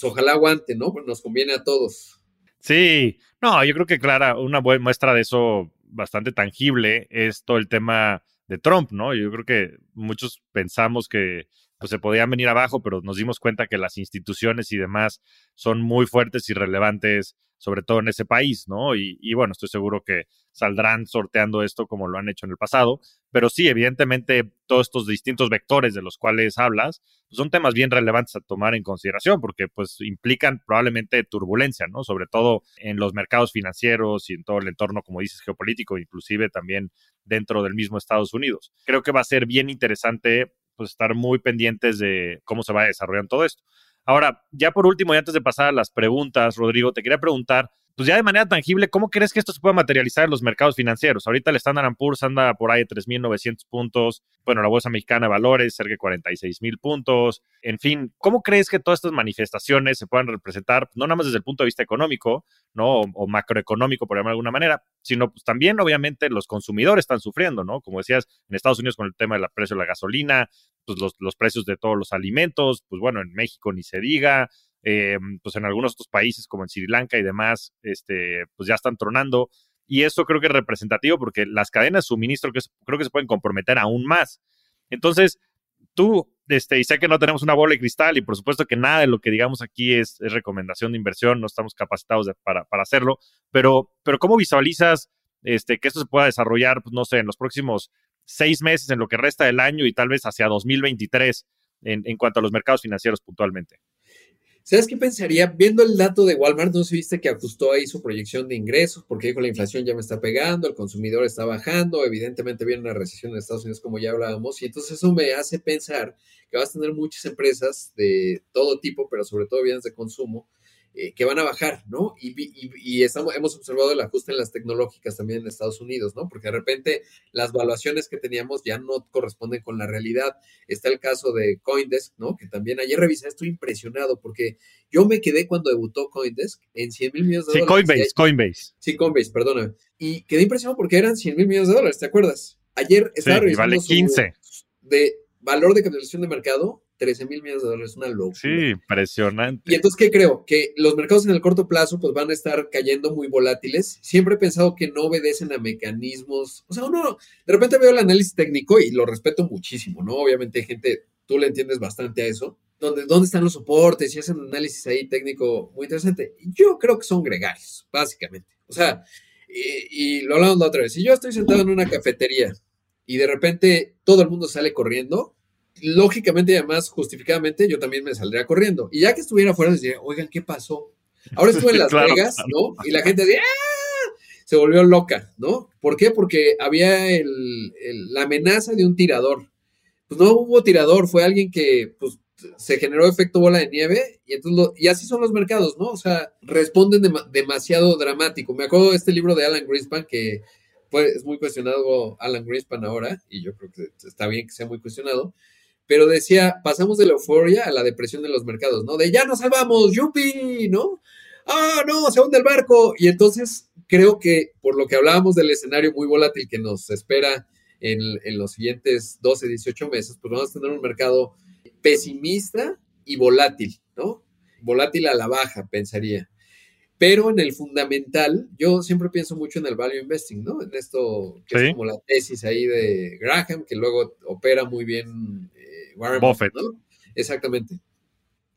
pues ojalá aguante, ¿no? Pues nos conviene a todos. Sí, no, yo creo que Clara, una buena muestra de eso bastante tangible es todo el tema de Trump, ¿no? Yo creo que muchos pensamos que pues, se podían venir abajo, pero nos dimos cuenta que las instituciones y demás son muy fuertes y relevantes, sobre todo en ese país, ¿no? Y, y bueno, estoy seguro que saldrán sorteando esto como lo han hecho en el pasado, pero sí, evidentemente, todos estos distintos vectores de los cuales hablas pues, son temas bien relevantes a tomar en consideración porque pues implican probablemente turbulencia, ¿no? Sobre todo en los mercados financieros y en todo el entorno, como dices, geopolítico, inclusive también dentro del mismo Estados Unidos. Creo que va a ser bien interesante pues estar muy pendientes de cómo se va desarrollando todo esto. Ahora, ya por último, y antes de pasar a las preguntas, Rodrigo, te quería preguntar, pues ya de manera tangible, ¿cómo crees que esto se pueda materializar en los mercados financieros? Ahorita el Standard Poor's anda por ahí de 3.900 puntos, bueno, la Bolsa Mexicana Valores cerca de 46.000 puntos, en fin, ¿cómo crees que todas estas manifestaciones se puedan representar, no nada más desde el punto de vista económico, ¿no? O, macroeconómico, por llamarlo de alguna manera, sino pues también, obviamente, los consumidores están sufriendo, ¿no? Como decías, en Estados Unidos con el tema del precio de la gasolina, pues los precios de todos los alimentos, pues bueno, en México ni se diga, eh, pues en algunos otros países como en Sri Lanka y demás, este, pues ya están tronando. Y eso creo que es representativo porque las cadenas de suministro creo que se pueden comprometer aún más. Entonces, tú, este, y sé que no tenemos una bola de cristal y por supuesto que nada de lo que digamos aquí es, recomendación de inversión, no estamos capacitados para, para, hacerlo, pero, pero ¿cómo visualizas este, que esto se pueda desarrollar, pues, no sé, en los próximos seis meses, en lo que resta del año y tal vez hacia 2023 en, en cuanto a los mercados financieros puntualmente? ¿Sabes qué pensaría? Viendo el dato de Walmart, no se viste que ajustó ahí su proyección de ingresos, porque dijo la inflación ya me está pegando, el consumidor está bajando, evidentemente viene una recesión en Estados Unidos como ya hablábamos, y entonces eso me hace pensar que vas a tener muchas empresas de todo tipo, pero sobre todo bienes de consumo, eh, que van a bajar, ¿no? Y, y, estamos, hemos observado el ajuste en las tecnológicas también en Estados Unidos, ¿no? Porque de repente las valuaciones que teníamos ya no corresponden con la realidad. Está el caso de Coindesk, ¿no? Que también ayer revisé, estoy impresionado porque yo me quedé cuando debutó Coindesk en 100 mil millones de dólares. Sí, Coinbase, Coinbase. Sí, Coinbase, perdóname. Y quedé impresionado porque eran 100 mil millones de dólares, ¿te acuerdas? Ayer estaba sí, revisando vale 15. de valor de capitalización de mercado 13 mil millones de dólares, una locura. Sí, impresionante. Y entonces, ¿qué creo? Que los mercados en el corto plazo pues van a estar cayendo muy volátiles. Siempre he pensado que no obedecen a mecanismos, o sea, uno, de repente veo el análisis técnico y lo respeto muchísimo, ¿no? Obviamente gente, tú le entiendes bastante a eso, donde, dónde están los soportes y hacen un análisis ahí técnico muy interesante. Yo creo que son gregarios, básicamente. O sea, y, y lo hablamos la otra vez, si yo estoy sentado en una cafetería y de repente todo el mundo sale corriendo, lógicamente y además justificadamente yo también me saldría corriendo. Y ya que estuviera afuera, diría, oigan, ¿qué pasó? Ahora estuve en Las Vegas, ¿no? Y la gente decía, ¡ah! se volvió loca, ¿no? ¿Por qué? Porque había la amenaza de un tirador. Pues no hubo tirador, fue alguien que pues, se generó efecto bola de nieve y, entonces y así son los mercados, ¿no? O sea, responden demasiado dramático. Me acuerdo de este libro de Alan Greenspan que es muy cuestionado Alan Greenspan ahora y yo creo que está bien que sea muy cuestionado pero decía, pasamos de la euforia a la depresión de los mercados, ¿no? De ya nos salvamos, yupi, ¿no? Ah, no, se hunde el barco. Y entonces creo que por lo que hablábamos del escenario muy volátil que nos espera en, en los siguientes 12, 18 meses, pues vamos a tener un mercado pesimista y volátil, ¿no? Volátil a la baja, pensaría. Pero en el fundamental, yo siempre pienso mucho en el value investing, ¿no? En esto que es como la tesis ahí de Graham, que luego opera muy bien Warren Buffett, ¿no? Exactamente.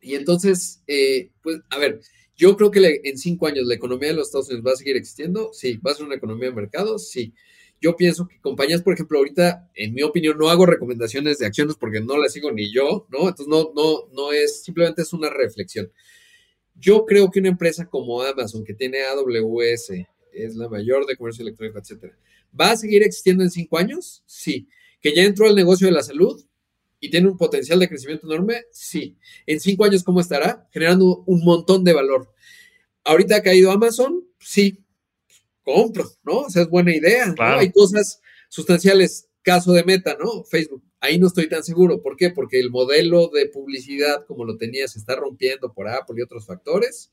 Y entonces, eh, pues, a ver, yo creo que en cinco años la economía de los Estados Unidos va a seguir existiendo, sí, va a ser una economía de mercado, sí. Yo pienso que compañías, por ejemplo, ahorita, en mi opinión, no hago recomendaciones de acciones porque no las sigo ni yo, ¿no? Entonces, no, no, no es, simplemente es una reflexión. Yo creo que una empresa como Amazon, que tiene AWS, es la mayor de comercio electrónico, etcétera, ¿va a seguir existiendo en cinco años? Sí. ¿Que ya entró al negocio de la salud? y tiene un potencial de crecimiento enorme, sí. En cinco años, ¿cómo estará? Generando un montón de valor. Ahorita ha caído Amazon, sí, compro, ¿no? O sea, es buena idea. Hay cosas sustanciales. Caso de meta, ¿no? Facebook. Ahí no estoy tan seguro. ¿Por qué? Porque el modelo de publicidad como lo tenía se está rompiendo por Apple y otros factores.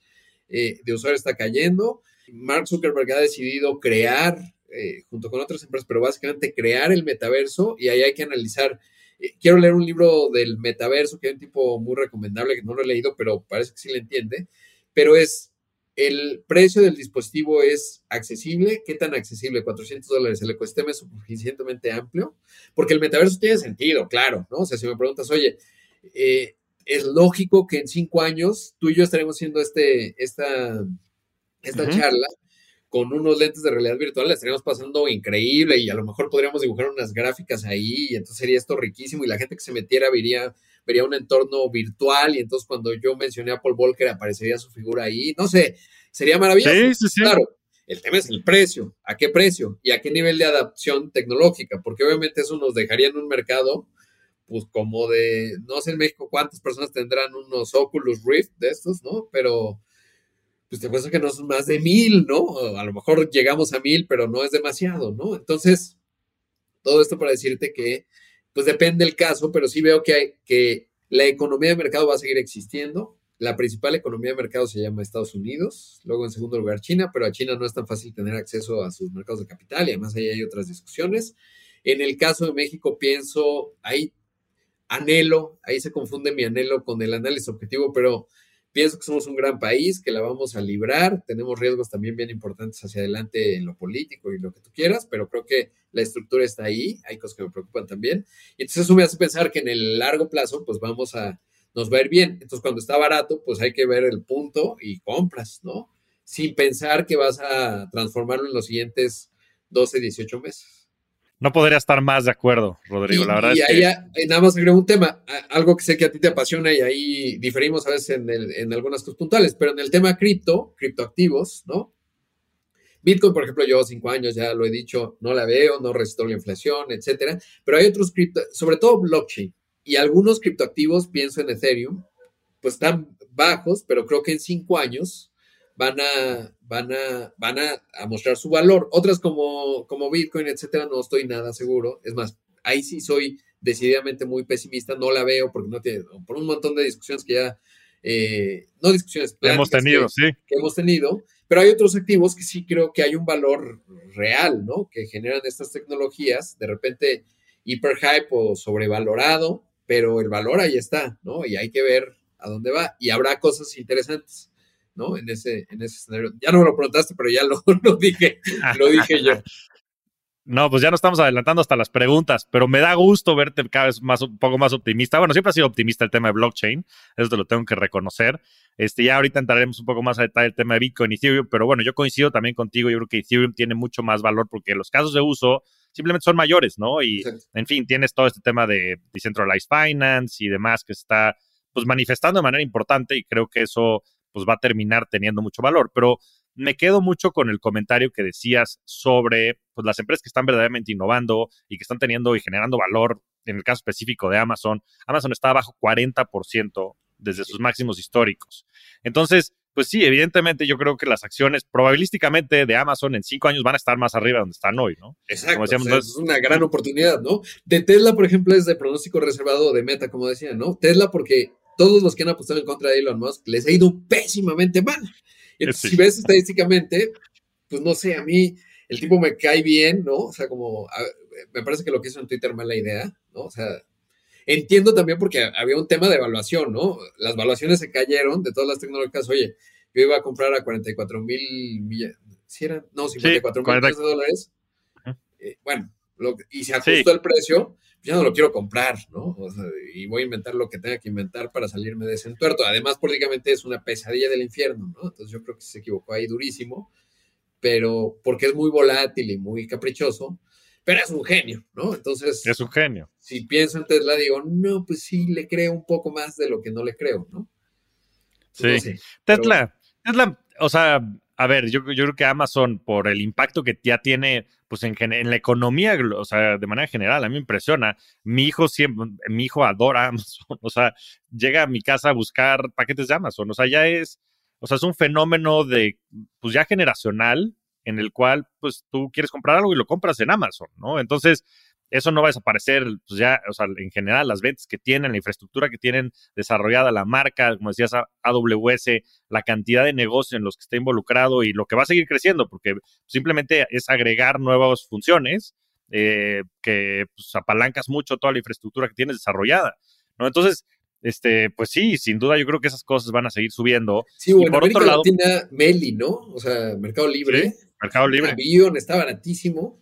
Eh, de usuario está cayendo. Mark Zuckerberg ha decidido crear, eh, junto con otras empresas, pero básicamente crear el metaverso y ahí hay que analizar eh, quiero leer un libro del metaverso, que hay un tipo muy recomendable, que no lo he leído, pero parece que sí le entiende, pero es, el precio del dispositivo es accesible, ¿qué tan accesible? 400 dólares, el ecosistema es suficientemente amplio, porque el metaverso tiene sentido, claro, ¿no? O sea, si me preguntas, oye, eh, es lógico que en cinco años tú y yo estaremos haciendo este, esta, esta charla con unos lentes de realidad virtual la estaríamos pasando increíble y a lo mejor podríamos dibujar unas gráficas ahí y entonces sería esto riquísimo y la gente que se metiera vería, vería un entorno virtual y entonces cuando yo mencioné a Paul Volcker aparecería su figura ahí, no sé, sería maravilloso. Sí, sí, sí. Claro, el tema es el precio, a qué precio y a qué nivel de adaptación tecnológica, porque obviamente eso nos dejaría en un mercado pues como de, no sé en México cuántas personas tendrán unos Oculus Rift de estos, ¿no? Pero pues te puesto que no son más de mil, ¿no? A lo mejor llegamos a mil, pero no es demasiado, ¿no? Entonces, todo esto para decirte que, pues depende del caso, pero sí veo que, hay, que la economía de mercado va a seguir existiendo. La principal economía de mercado se llama Estados Unidos, luego en segundo lugar China, pero a China no es tan fácil tener acceso a sus mercados de capital y además ahí hay otras discusiones. En el caso de México, pienso, ahí anhelo, ahí se confunde mi anhelo con el análisis objetivo, pero Pienso que somos un gran país, que la vamos a librar. Tenemos riesgos también bien importantes hacia adelante en lo político y lo que tú quieras, pero creo que la estructura está ahí. Hay cosas que me preocupan también. Y entonces eso me hace pensar que en el largo plazo, pues vamos a, nos va a ir bien. Entonces cuando está barato, pues hay que ver el punto y compras, ¿no? Sin pensar que vas a transformarlo en los siguientes 12, 18 meses. No podría estar más de acuerdo, Rodrigo. la verdad y es ahí que... nada más agrego un tema, algo que sé que a ti te apasiona y ahí diferimos a veces en, en algunas cosas puntuales, pero en el tema cripto, criptoactivos, ¿no? Bitcoin, por ejemplo, yo cinco años, ya lo he dicho, no la veo, no resisto la inflación, etcétera. Pero hay otros cripto, sobre todo blockchain y algunos criptoactivos, pienso en Ethereum, pues están bajos, pero creo que en cinco años van a, van a, van a, mostrar su valor. Otras como, como Bitcoin, etcétera, no estoy nada seguro. Es más, ahí sí soy decididamente muy pesimista, no la veo porque no tiene, por un montón de discusiones que ya, eh, no discusiones, hemos tenido, que, sí. Que hemos tenido, pero hay otros activos que sí creo que hay un valor real, ¿no? Que generan estas tecnologías, de repente hiper hype o sobrevalorado, pero el valor ahí está, ¿no? Y hay que ver a dónde va y habrá cosas interesantes. ¿No? En ese, en ese escenario. Ya no me lo preguntaste, pero ya lo, lo dije, lo dije yo. No, pues ya nos estamos adelantando hasta las preguntas, pero me da gusto verte cada vez más, un poco más optimista. Bueno, siempre ha sido optimista el tema de blockchain, eso te lo tengo que reconocer. Este, ya ahorita entraremos un poco más a detalle el tema de Bitcoin y Ethereum, pero bueno, yo coincido también contigo, yo creo que Ethereum tiene mucho más valor porque los casos de uso simplemente son mayores, ¿no? Y, en fin, tienes todo este tema de decentralized finance y demás que está pues manifestando de manera importante y creo que eso pues va a terminar teniendo mucho valor. Pero me quedo mucho con el comentario que decías sobre pues, las empresas que están verdaderamente innovando y que están teniendo y generando valor. En el caso específico de Amazon, Amazon está bajo 40% desde sus máximos históricos. Entonces, pues sí, evidentemente yo creo que las acciones probabilísticamente de Amazon en cinco años van a estar más arriba donde están hoy, ¿no? Exacto. Es una gran oportunidad, ¿no? De Tesla, por ejemplo, es de pronóstico reservado de meta, como decía, ¿no? Tesla porque todos los que han apostado en contra de Elon Musk les ha ido pésimamente mal. Si ves estadísticamente, pues no sé, a mí el tipo me cae bien, ¿no? O sea, como me parece que lo que hizo en Twitter mala idea, ¿no? O sea, entiendo también porque había un tema de evaluación, ¿no? Las evaluaciones se cayeron de todas las tecnológicas. Oye, yo iba a comprar a 44 mil millones, ¿sí eran? No, 54 mil millones de dólares. Eh, bueno, y se ajustó el precio ya no lo quiero comprar, ¿no? y voy a inventar lo que tenga que inventar para salirme de ese entuerto. Además, políticamente es una pesadilla del infierno, ¿no? Entonces yo creo que se equivocó ahí durísimo, pero porque es muy volátil y muy caprichoso, pero es un genio, ¿no? Entonces... Es un genio. Si pienso en Tesla, digo, no, pues sí, le creo un poco más de lo que no le creo, ¿no? sí. Tesla, Tesla, o sea, a ver, yo, yo creo que Amazon, por el impacto que ya tiene pues en, en, la economía, o sea, de manera general, a mí me impresiona. Mi hijo siempre, mi hijo adora Amazon, o sea, llega a mi casa a buscar paquetes de Amazon, o sea, ya es, o sea, es un fenómeno de, pues ya generacional, en el cual, pues tú quieres comprar algo y lo compras en Amazon, ¿no? Entonces, eso no va a desaparecer, pues ya, o sea, en general, las ventas que tienen, la infraestructura que tienen desarrollada la marca, como decías, AWS, la cantidad de negocios en los que está involucrado y lo que va a seguir creciendo, porque simplemente es agregar nuevas funciones eh, que pues, apalancas mucho toda la infraestructura que tienes desarrollada, ¿no? Entonces, este, pues sí, sin duda yo creo que esas cosas van a seguir subiendo. Sí, bueno, por otro lado, Latina, Meli, ¿no? O sea, Mercado Libre. Mercado Libre. Avión está baratísimo.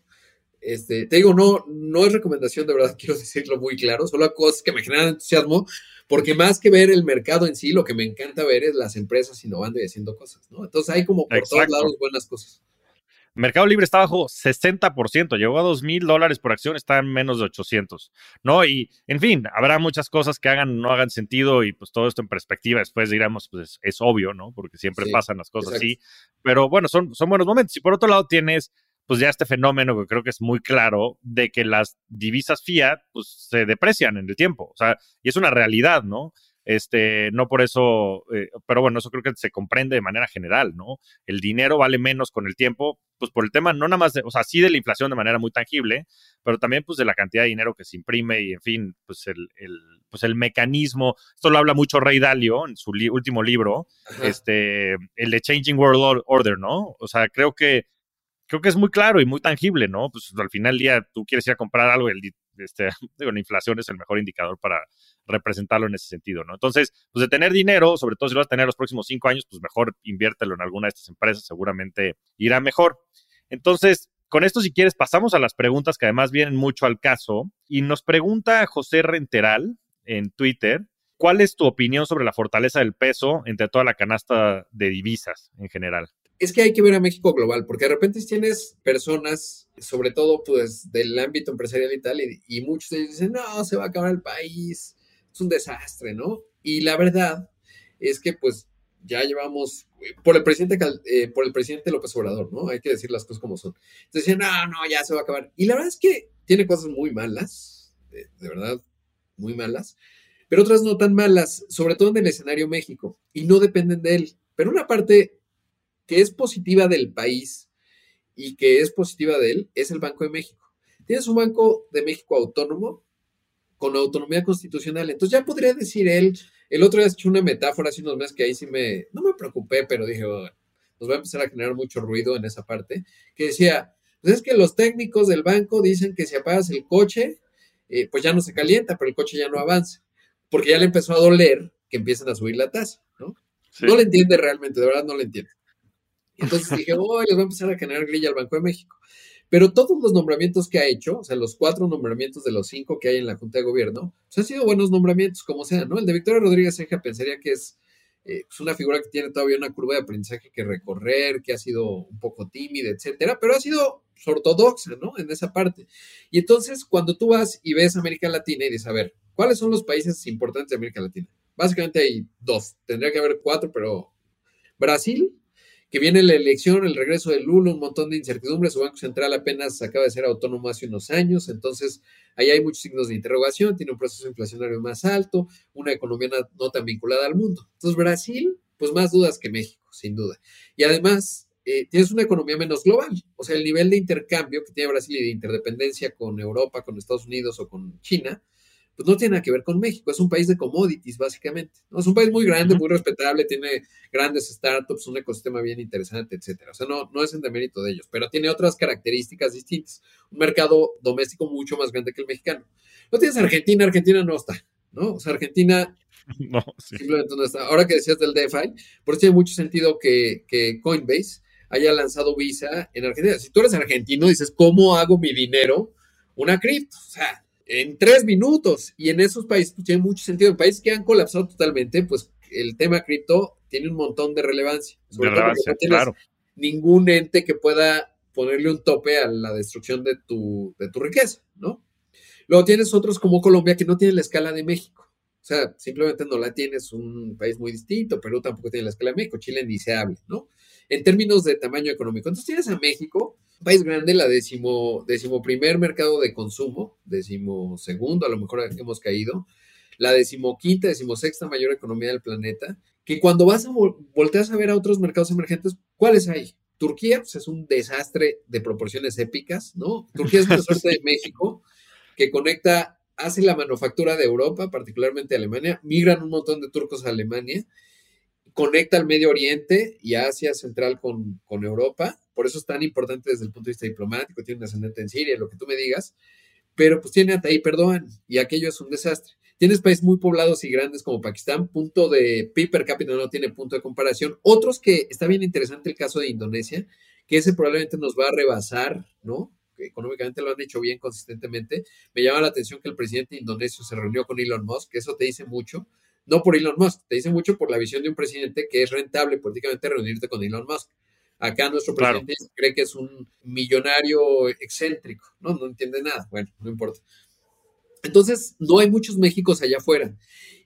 Este, te digo, no, no es recomendación, de verdad, quiero decirlo muy claro, solo cosas que me generan entusiasmo, porque más que ver el mercado en sí, lo que me encanta ver es las empresas innovando y haciendo cosas, ¿no? Entonces hay como por todos lados buenas cosas. Mercado Libre está bajo 60%, llegó a 2 mil dólares por acción, está en menos de 800, ¿no? Y, en fin, habrá muchas cosas que hagan, no hagan sentido y pues todo esto en perspectiva, después digamos, pues es obvio, ¿no? Porque siempre pasan las cosas así, pero bueno, son, son buenos momentos. Y por otro lado tienes pues ya este fenómeno que creo que es muy claro de que las divisas fiat pues se deprecian en el tiempo, o sea, y es una realidad, ¿no? Este, no por eso, eh, pero bueno, eso creo que se comprende de manera general, ¿no? El dinero vale menos con el tiempo, pues por el tema, no nada más, de, o sea, sí de la inflación de manera muy tangible, pero también pues de la cantidad de dinero que se imprime y en fin, pues el, el pues el mecanismo, esto lo habla mucho Rey Dalio en su último libro, este, el de Changing World Order, ¿no? O sea, creo que creo que es muy claro y muy tangible, ¿no? Pues al final del día tú quieres ir a comprar algo, el, este, la inflación es el mejor indicador para representarlo en ese sentido, ¿no? Entonces, pues de tener dinero, sobre todo si lo vas a tener los próximos cinco años, pues mejor inviértelo en alguna de estas empresas, seguramente irá mejor. Entonces, con esto, si quieres, pasamos a las preguntas que además vienen mucho al caso. Y nos pregunta José Renteral en Twitter, ¿cuál es tu opinión sobre la fortaleza del peso entre toda la canasta de divisas en general? Es que hay que ver a México global, porque de repente tienes personas, sobre todo pues del ámbito empresarial y tal, y, muchos de ellos dicen, no, se va a acabar el país, es un desastre, ¿no? Y la verdad es que pues ya llevamos, por el presidente, eh, por el presidente López Obrador, ¿no? Hay que decir las cosas como son. Entonces dicen, no, no, ya se va a acabar. Y la verdad es que tiene cosas muy malas, de, de verdad, muy malas, pero otras no tan malas, sobre todo en el escenario México, y no dependen de él. Pero una parte que es positiva del país y que es positiva de él es el Banco de México. Tienes un Banco de México autónomo con autonomía constitucional. Entonces ya podría decir él, el otro día hecho una metáfora hace unos meses que ahí sí me, no me preocupé, pero dije, nos va a empezar a generar mucho ruido en esa parte, que decía, pues es que los técnicos del banco dicen que si apagas el coche, eh, pues ya no se calienta, pero el coche ya no avanza, porque ya le empezó a doler que empiecen a subir la tasa, ¿no? No le entiende realmente, de verdad no le entiende. Entonces dije, oh, les voy a empezar a generar grilla al Banco de México. Pero todos los nombramientos que ha hecho, o sea, los cuatro nombramientos de los cinco que hay en la Junta de Gobierno, pues han sido buenos nombramientos, como sea, ¿no? El de Victoria Rodríguez Ceja pensaría que es eh, pues, una figura que tiene todavía una curva de aprendizaje que recorrer, que ha sido un poco tímida, etcétera, pero ha sido ortodoxa, ¿no? En esa parte. Y entonces, cuando tú vas y ves América Latina y dices, a ver, ¿cuáles son los países importantes de América Latina? Básicamente hay dos, tendría que haber cuatro, pero Brasil, que viene la elección, el regreso de Lula, un montón de incertidumbres. Su Banco Central apenas acaba de ser autónomo hace unos años, entonces ahí hay muchos signos de interrogación, tiene un proceso inflacionario más alto, una economía no, tan vinculada al mundo. Entonces Brasil, pues más dudas que México, sin duda. Y además, eh, tienes una economía menos global, o sea, el nivel de intercambio que tiene Brasil y de interdependencia con Europa, con Estados Unidos o con China, pues no tiene nada que ver con México, es un país de commodities, básicamente. ¿no? Es un país muy grande, muy respetable, tiene grandes startups, un ecosistema bien interesante, etcétera. O sea, no, no es en demérito de ellos, pero tiene otras características distintas. Un mercado doméstico mucho más grande que el mexicano. No tienes Argentina, Argentina no está, ¿no? O sea, Argentina no, simplemente no está. Ahora que decías del DeFi, por eso tiene mucho sentido que, que Coinbase haya lanzado Visa en Argentina. Si tú eres argentino, dices, ¿cómo hago mi dinero una cripto? O sea, en tres minutos. Y en esos países pues, tiene mucho sentido. En países que han colapsado totalmente, pues el tema cripto tiene un montón de relevancia. Sobre todo no ningún ente que pueda ponerle un tope a la destrucción de tu, de tu riqueza, ¿no? Luego tienes otros como Colombia que no tienen la escala de México. O sea, simplemente no la tienes, un país muy distinto, Perú tampoco tiene la escala de México, Chile ni se habla, ¿no? En términos de tamaño económico. Entonces tienes a México, país grande, la décimo, primer mercado de consumo, décimo segundo, a lo mejor hemos caído, la decimoquinta, decimosexta mayor economía del planeta, que cuando vas a volteas a ver a otros mercados emergentes, ¿cuáles hay? Turquía pues, es un desastre de proporciones épicas, ¿no? Turquía es una suerte de México que conecta, hace la manufactura de Europa, particularmente Alemania, migran un montón de turcos a Alemania conecta al Medio Oriente y Asia Central con, con Europa, por eso es tan importante desde el punto de vista diplomático, tiene un ascendente en Siria, lo que tú me digas, pero pues tiene hasta ahí perdón, y aquello es un desastre. Tienes países muy poblados y grandes como Pakistán, punto de PIB per cápita no tiene punto de comparación. Otros que está bien interesante el caso de Indonesia, que ese probablemente nos va a rebasar, ¿no? Económicamente lo han hecho bien consistentemente. Me llama la atención que el presidente indonesio se reunió con Elon Musk, eso te dice mucho. No por Elon Musk, te dice mucho por la visión de un presidente que es rentable políticamente reunirte con Elon Musk. Acá nuestro presidente cree que es un millonario excéntrico, ¿no? No entiende nada. Bueno, no importa. Entonces, no hay muchos Méxicos allá afuera.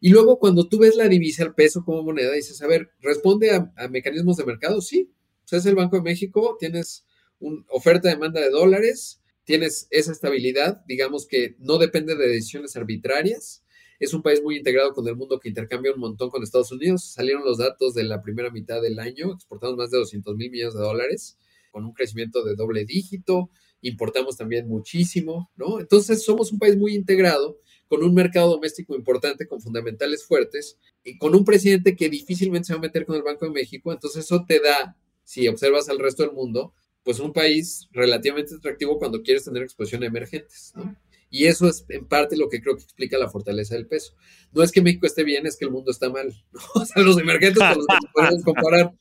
Y luego, cuando tú ves la divisa, el peso como moneda, dices, a ver, ¿responde a, mecanismos de mercado? Sí. O sea, es el Banco de México, tienes una oferta-demanda de dólares, tienes esa estabilidad, digamos que no depende de decisiones arbitrarias. Es un país muy integrado con el mundo que intercambia un montón con Estados Unidos. Salieron los datos de la primera mitad del año, exportamos más de 200 mil millones de dólares, con un crecimiento de doble dígito importamos también muchísimo, ¿no? Entonces somos un país muy integrado, con un mercado doméstico importante, con fundamentales fuertes, y con un presidente que difícilmente se va a meter con el Banco de México, entonces eso te da, si observas al resto del mundo, pues un país relativamente atractivo cuando quieres tener exposición a emergentes, ¿no? Y eso es en parte lo que creo que explica la fortaleza del peso. No es que México esté bien, es que el mundo está mal. ¿no? O sea, los emergentes con los que podemos comparar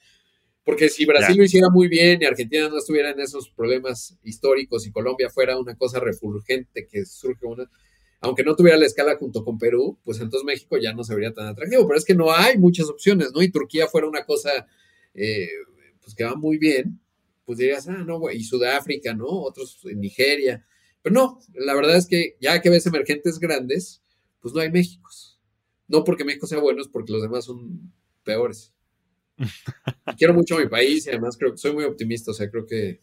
porque si Brasil lo hiciera muy bien y Argentina no estuviera en esos problemas históricos y Colombia fuera una cosa refulgente que surge una, aunque no tuviera la escala junto con Perú, pues entonces México ya no se vería tan atractivo. Pero es que no hay muchas opciones, ¿no? Y Turquía fuera una cosa, eh, pues que va muy bien, pues dirías, ah, no, güey, y Sudáfrica, ¿no? Otros en Nigeria. Pero no, la verdad es que ya que ves emergentes grandes, pues no hay Méxicos. No porque México sea bueno, es porque los demás son peores. Quiero mucho a mi país y además creo que soy muy optimista, o sea, creo que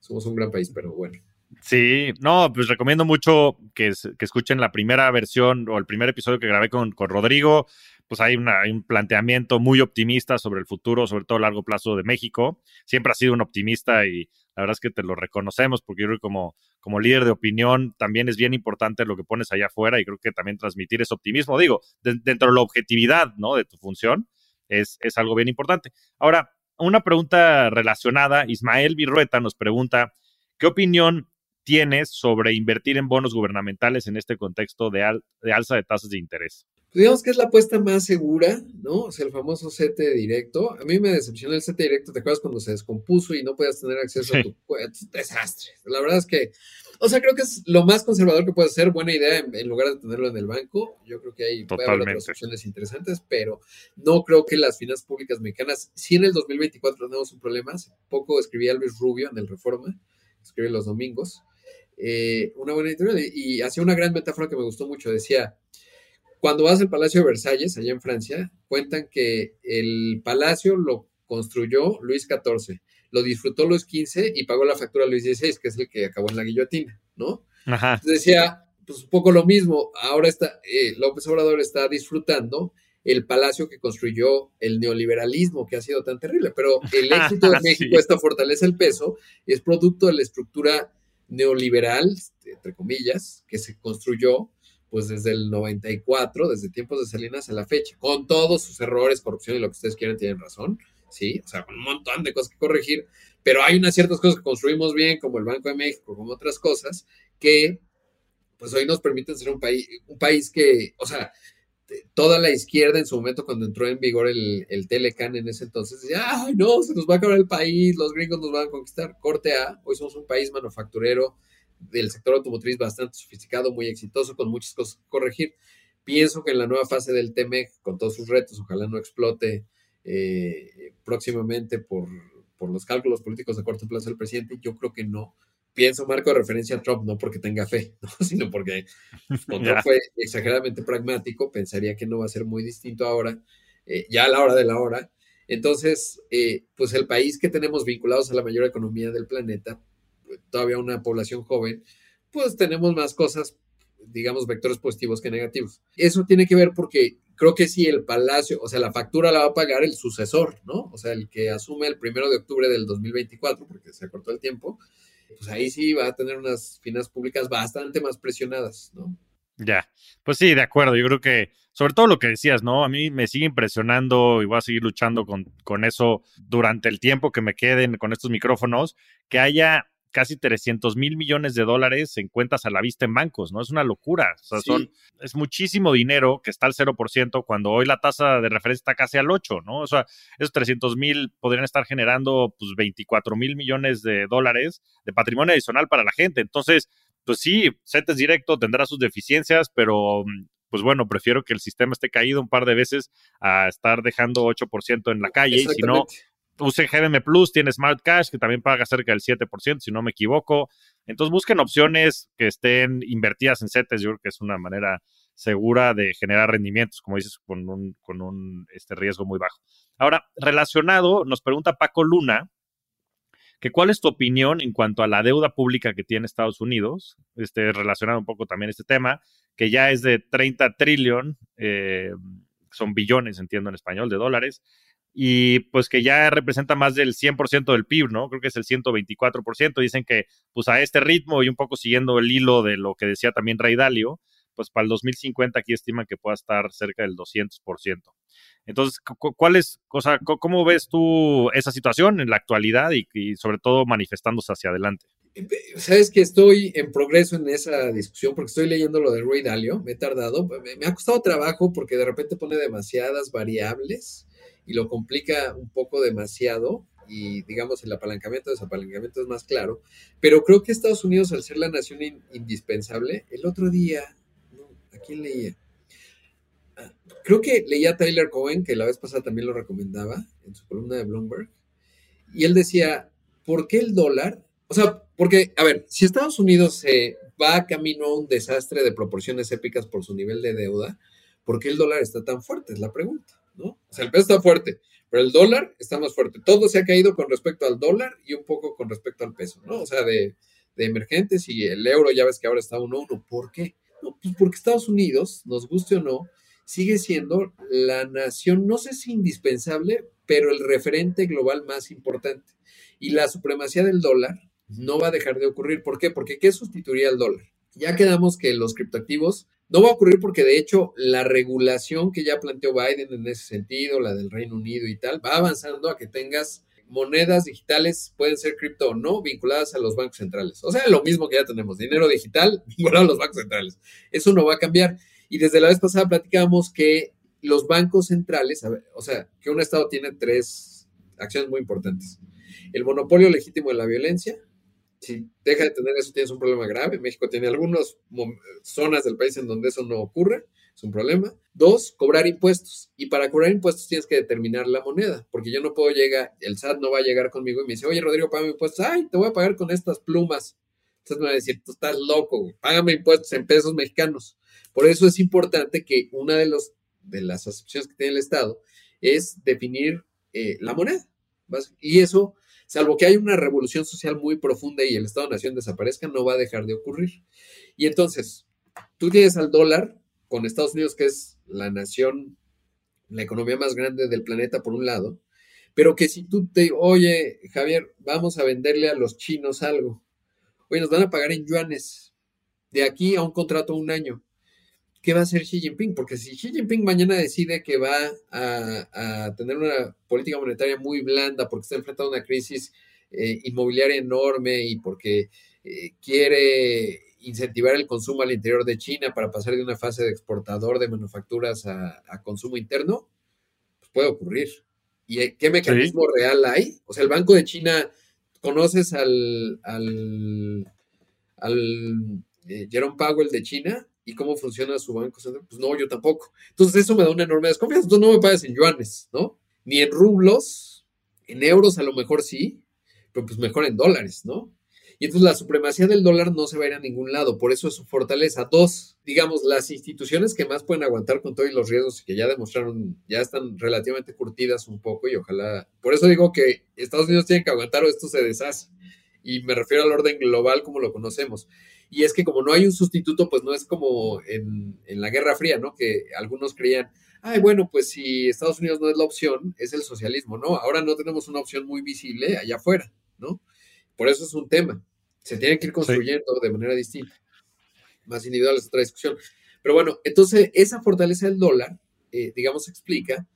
somos un gran país, pero bueno. Sí, no, pues recomiendo mucho que, escuchen la primera versión o el primer episodio que grabé con, Rodrigo. Pues hay, un planteamiento muy optimista sobre el futuro, sobre todo a largo plazo de México. Siempre ha sido un optimista y la verdad es que te lo reconocemos porque yo creo que como, líder de opinión también es bien importante lo que pones allá afuera y creo que también transmitir ese optimismo. Digo, dentro de la objetividad, ¿no? De tu función, es, algo bien importante. Ahora, una pregunta relacionada, Ismael Virrueta nos pregunta, ¿qué opinión tienes sobre invertir en bonos gubernamentales en este contexto de alza de tasas de interés? Digamos que es la apuesta más segura, ¿no? O sea, el famoso CT directo. A mí me decepcionó el CT directo, ¿te acuerdas cuando se descompuso y no podías tener acceso a tu cuenta? Desastre. La verdad es que, o sea, creo que es lo más conservador que puede ser, buena idea en, lugar de tenerlo en el banco. Yo creo que hay otras opciones interesantes, pero no creo que las finanzas públicas mexicanas, si en el 2024 tenemos un problema, hace poco escribía Luis Rubio en el Reforma, escribe los domingos, eh, una buena editorial y hacía una gran metáfora que me gustó mucho, decía cuando vas al Palacio de Versalles, allá en Francia, cuentan que el palacio lo construyó Luis XIV, lo disfrutó Luis XV y pagó la factura Luis XVI, que es el que acabó en la guillotina, ¿no? Ajá. decía, pues un poco lo mismo, ahora está, eh, López Obrador está disfrutando el palacio que construyó el neoliberalismo, que ha sido tan terrible, pero el éxito de México, esta fortaleza del peso, es producto de la estructura neoliberal, entre comillas, que se construyó pues desde el 94, desde tiempos de Salinas a la fecha, con todos sus errores, corrupción y lo que ustedes quieran, tienen razón, ¿sí? O sea, con un montón de cosas que corregir, pero hay unas ciertas cosas que construimos bien, como el Banco de México, como otras cosas, que pues hoy nos permiten ser un país, un país que, o sea, toda la izquierda en su momento cuando entró en vigor el, el Telecan en ese entonces decía, ay no, se nos va a acabar el país, los gringos nos van a conquistar. Corte A, hoy somos un país manufacturero, del sector automotriz bastante sofisticado, muy exitoso, con muchas cosas que corregir. Pienso que en la nueva fase del TEMEC, con todos sus retos, ojalá no explote eh, próximamente por, los cálculos políticos a corto plazo del presidente, yo creo que no. Pienso marco de referencia a Trump, no porque tenga fe, sino porque Trump fue exageradamente pragmático, pensaría que no va a ser muy distinto ahora, eh, ya a la hora de la hora. Entonces, eh, pues el país que tenemos vinculados a la mayor economía del planeta, todavía una población joven, pues tenemos más cosas, digamos, vectores positivos que negativos. Eso tiene que ver porque creo que si el palacio, o sea, la factura la va a pagar el sucesor, ¿no? O sea, el que asume el primero de octubre del 2024, porque se acortó el tiempo, pues ahí sí va a tener unas finanzas públicas bastante más presionadas, ¿no? Ya, pues sí, de acuerdo. Yo creo que, sobre todo lo que decías, ¿no? A mí me sigue impresionando y voy a seguir luchando con, con eso durante el tiempo que me queden con estos micrófonos, que haya casi 300 mil millones de dólares en cuentas a la vista en bancos, ¿no? Es una locura. O sea, son, es muchísimo dinero que está al 0% cuando hoy la tasa de referencia está casi al 8, ¿no? O sea, esos 300 mil podrían estar generando pues 24 mil millones de dólares de patrimonio adicional para la gente. Entonces, pues sí, CETES directo tendrá sus deficiencias, pero pues bueno, prefiero que el sistema esté caído un par de veces a estar dejando 8% en la calle y si no, use GBM Plus, tiene Smart Cash, que también paga cerca del 7%, si no me equivoco. Entonces busquen opciones que estén invertidas en CETES, yo creo que es una manera segura de generar rendimientos, como dices, con un, con un este, riesgo muy bajo. Ahora, relacionado, nos pregunta Paco Luna, que cuál es tu opinión en cuanto a la deuda pública que tiene Estados Unidos, este, relacionado un poco también a este tema, que ya es de 30 trillón, eh, son billones, entiendo en español, de dólares, y pues que ya representa más del 100% del PIB, ¿no? Creo que es el 124%. Dicen que pues a este ritmo y un poco siguiendo el hilo de lo que decía también Ray Dalio, pues para el 2050 aquí estiman que pueda estar cerca del 200%. Entonces, ¿cuál es, cosa, cómo ves tú esa situación en la actualidad y, sobre todo manifestándose hacia adelante? Sabes que estoy en progreso en esa discusión porque estoy leyendo lo de Ray Dalio, me he tardado, me ha costado trabajo porque de repente pone demasiadas variables y lo complica un poco demasiado y digamos el apalancamiento, desapalancamiento es más claro, pero creo que Estados Unidos al ser la nación indispensable, el otro día, ¿a quién leía? Ah, creo que leía a Tyler Cohen, que la vez pasada también lo recomendaba en su columna de Bloomberg, y él decía, ¿por qué el dólar? O sea, porque, a ver, si Estados Unidos se va camino a un desastre de proporciones épicas por su nivel de deuda, ¿por qué el dólar está tan fuerte? Es la pregunta. ¿No? O sea, el peso está fuerte, pero el dólar está más fuerte. Todo se ha caído con respecto al dólar y un poco con respecto al peso, ¿no? O sea, de, emergentes y el euro ya ves que ahora está a 1-1. ¿Por qué? No, pues porque Estados Unidos, nos guste o no, sigue siendo la nación, no sé si indispensable, pero el referente global más importante. Y la supremacía del dólar no va a dejar de ocurrir. ¿Por qué? Porque ¿qué sustituiría al dólar? Ya quedamos que los criptoactivos no va a ocurrir porque de hecho la regulación que ya planteó Biden en ese sentido, la del Reino Unido y tal, va avanzando a que tengas monedas digitales, pueden ser cripto o no, vinculadas a los bancos centrales. O sea, lo mismo que ya tenemos, dinero digital vinculado a los bancos centrales. Eso no va a cambiar. Y desde la vez pasada platicábamos que los bancos centrales, o sea, que un Estado tiene tres acciones muy importantes. El monopolio legítimo de la violencia, si deja de tener eso, tienes un problema grave. México tiene algunas zonas del país en donde eso no ocurre, es un problema. Dos, cobrar impuestos. Y para cobrar impuestos tienes que determinar la moneda, porque yo no puedo llegar, el SAT no va a llegar conmigo y me dice, oye, Rodrigo, págame impuestos. Ay, te voy a pagar con estas plumas. Entonces me va a decir, tú estás loco, págame impuestos en pesos mexicanos. Por eso es importante que una de, los, de las acepciones que tiene el Estado es definir eh, la moneda. Y eso salvo que haya una revolución social muy profunda y el Estado-Nación desaparezca, no va a dejar de ocurrir. Y entonces, tú tienes al dólar con Estados Unidos, que es la nación, la economía más grande del planeta, por un lado, pero que si tú te, oye, Javier, vamos a venderle a los chinos algo, oye, nos van a pagar en yuanes, de aquí a un contrato un año. ¿Qué va a hacer Xi Jinping? Porque si Xi Jinping mañana decide que va a, tener una política monetaria muy blanda porque está enfrentando una crisis eh, inmobiliaria enorme y porque eh, quiere incentivar el consumo al interior de China para pasar de una fase de exportador de manufacturas a, consumo interno, pues puede ocurrir. ¿Y eh, qué mecanismo real hay? O sea, el Banco de China, ¿conoces al, al, al Jerome Powell de China? Y cómo funciona su banco central, pues no, yo tampoco. Entonces eso me da una enorme desconfianza. Entonces no me pagas en yuanes, ¿no? Ni en rublos, en euros a lo mejor sí, pero pues mejor en dólares, ¿no? Y entonces la supremacía del dólar no se va a ir a ningún lado, por eso es su fortaleza. Dos, digamos, las instituciones que más pueden aguantar con todos los riesgos que ya demostraron, ya están relativamente curtidas un poco y ojalá, por eso digo que Estados Unidos tiene que aguantar o esto se deshace. Y me refiero al orden global como lo conocemos. Y es que como no hay un sustituto, pues no es como en, la Guerra Fría, ¿no? Que algunos creían, ay, bueno, pues si Estados Unidos no es la opción, es el socialismo, ¿no? Ahora no tenemos una opción muy visible allá afuera, ¿no? Por eso es un tema. Se tiene que ir construyendo de manera distinta. Más individual es otra discusión. Pero bueno, entonces esa fortaleza del dólar, eh, digamos, explica,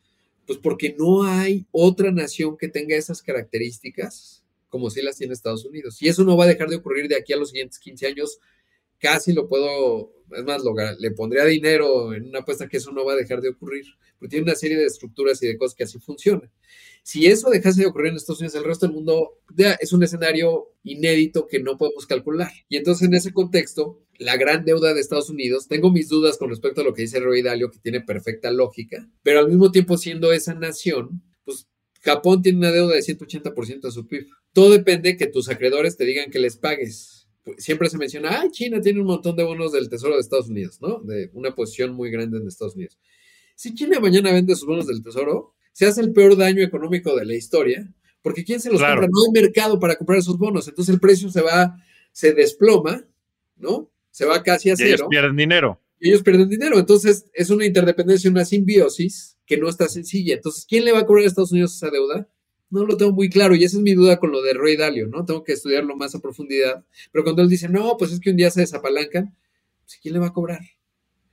pues porque no hay otra nación que tenga esas características como si las tiene Estados Unidos. Y eso no va a dejar de ocurrir de aquí a los siguientes 15 años. Casi lo puedo, es más, le pondría dinero en una apuesta que eso no va a dejar de ocurrir, porque tiene una serie de estructuras y de cosas que así funcionan. Si eso dejase de ocurrir en Estados Unidos, el resto del mundo es un escenario inédito que no podemos calcular. Y entonces en ese contexto, la gran deuda de Estados Unidos, tengo mis dudas con respecto a lo que dice Roy Dalio, que tiene perfecta lógica, pero al mismo tiempo siendo esa nación, pues Japón tiene una deuda de 180% de su PIB. Todo depende que tus acreedores te digan que les pagues. Pues, siempre se menciona, ay, China tiene un montón de bonos del Tesoro de Estados Unidos, ¿no? De una posición muy grande en Estados Unidos. Si China mañana vende sus bonos del Tesoro, se hace el peor daño económico de la historia, porque ¿quién se los compra? No hay mercado para comprar esos bonos, entonces el precio se va, se desploma, ¿no? Se va casi a cero. Y ellos pierden dinero. Y ellos pierden dinero, entonces es una interdependencia, una simbiosis que no está sencilla. Entonces, ¿quién le va a cobrar a Estados Unidos esa deuda? No lo tengo muy claro y esa es mi duda con lo de Roy Dalio, ¿no? Tengo que estudiarlo más a profundidad. Pero cuando él dice, no, pues es que un día se desapalancan, pues, ¿quién le va a cobrar?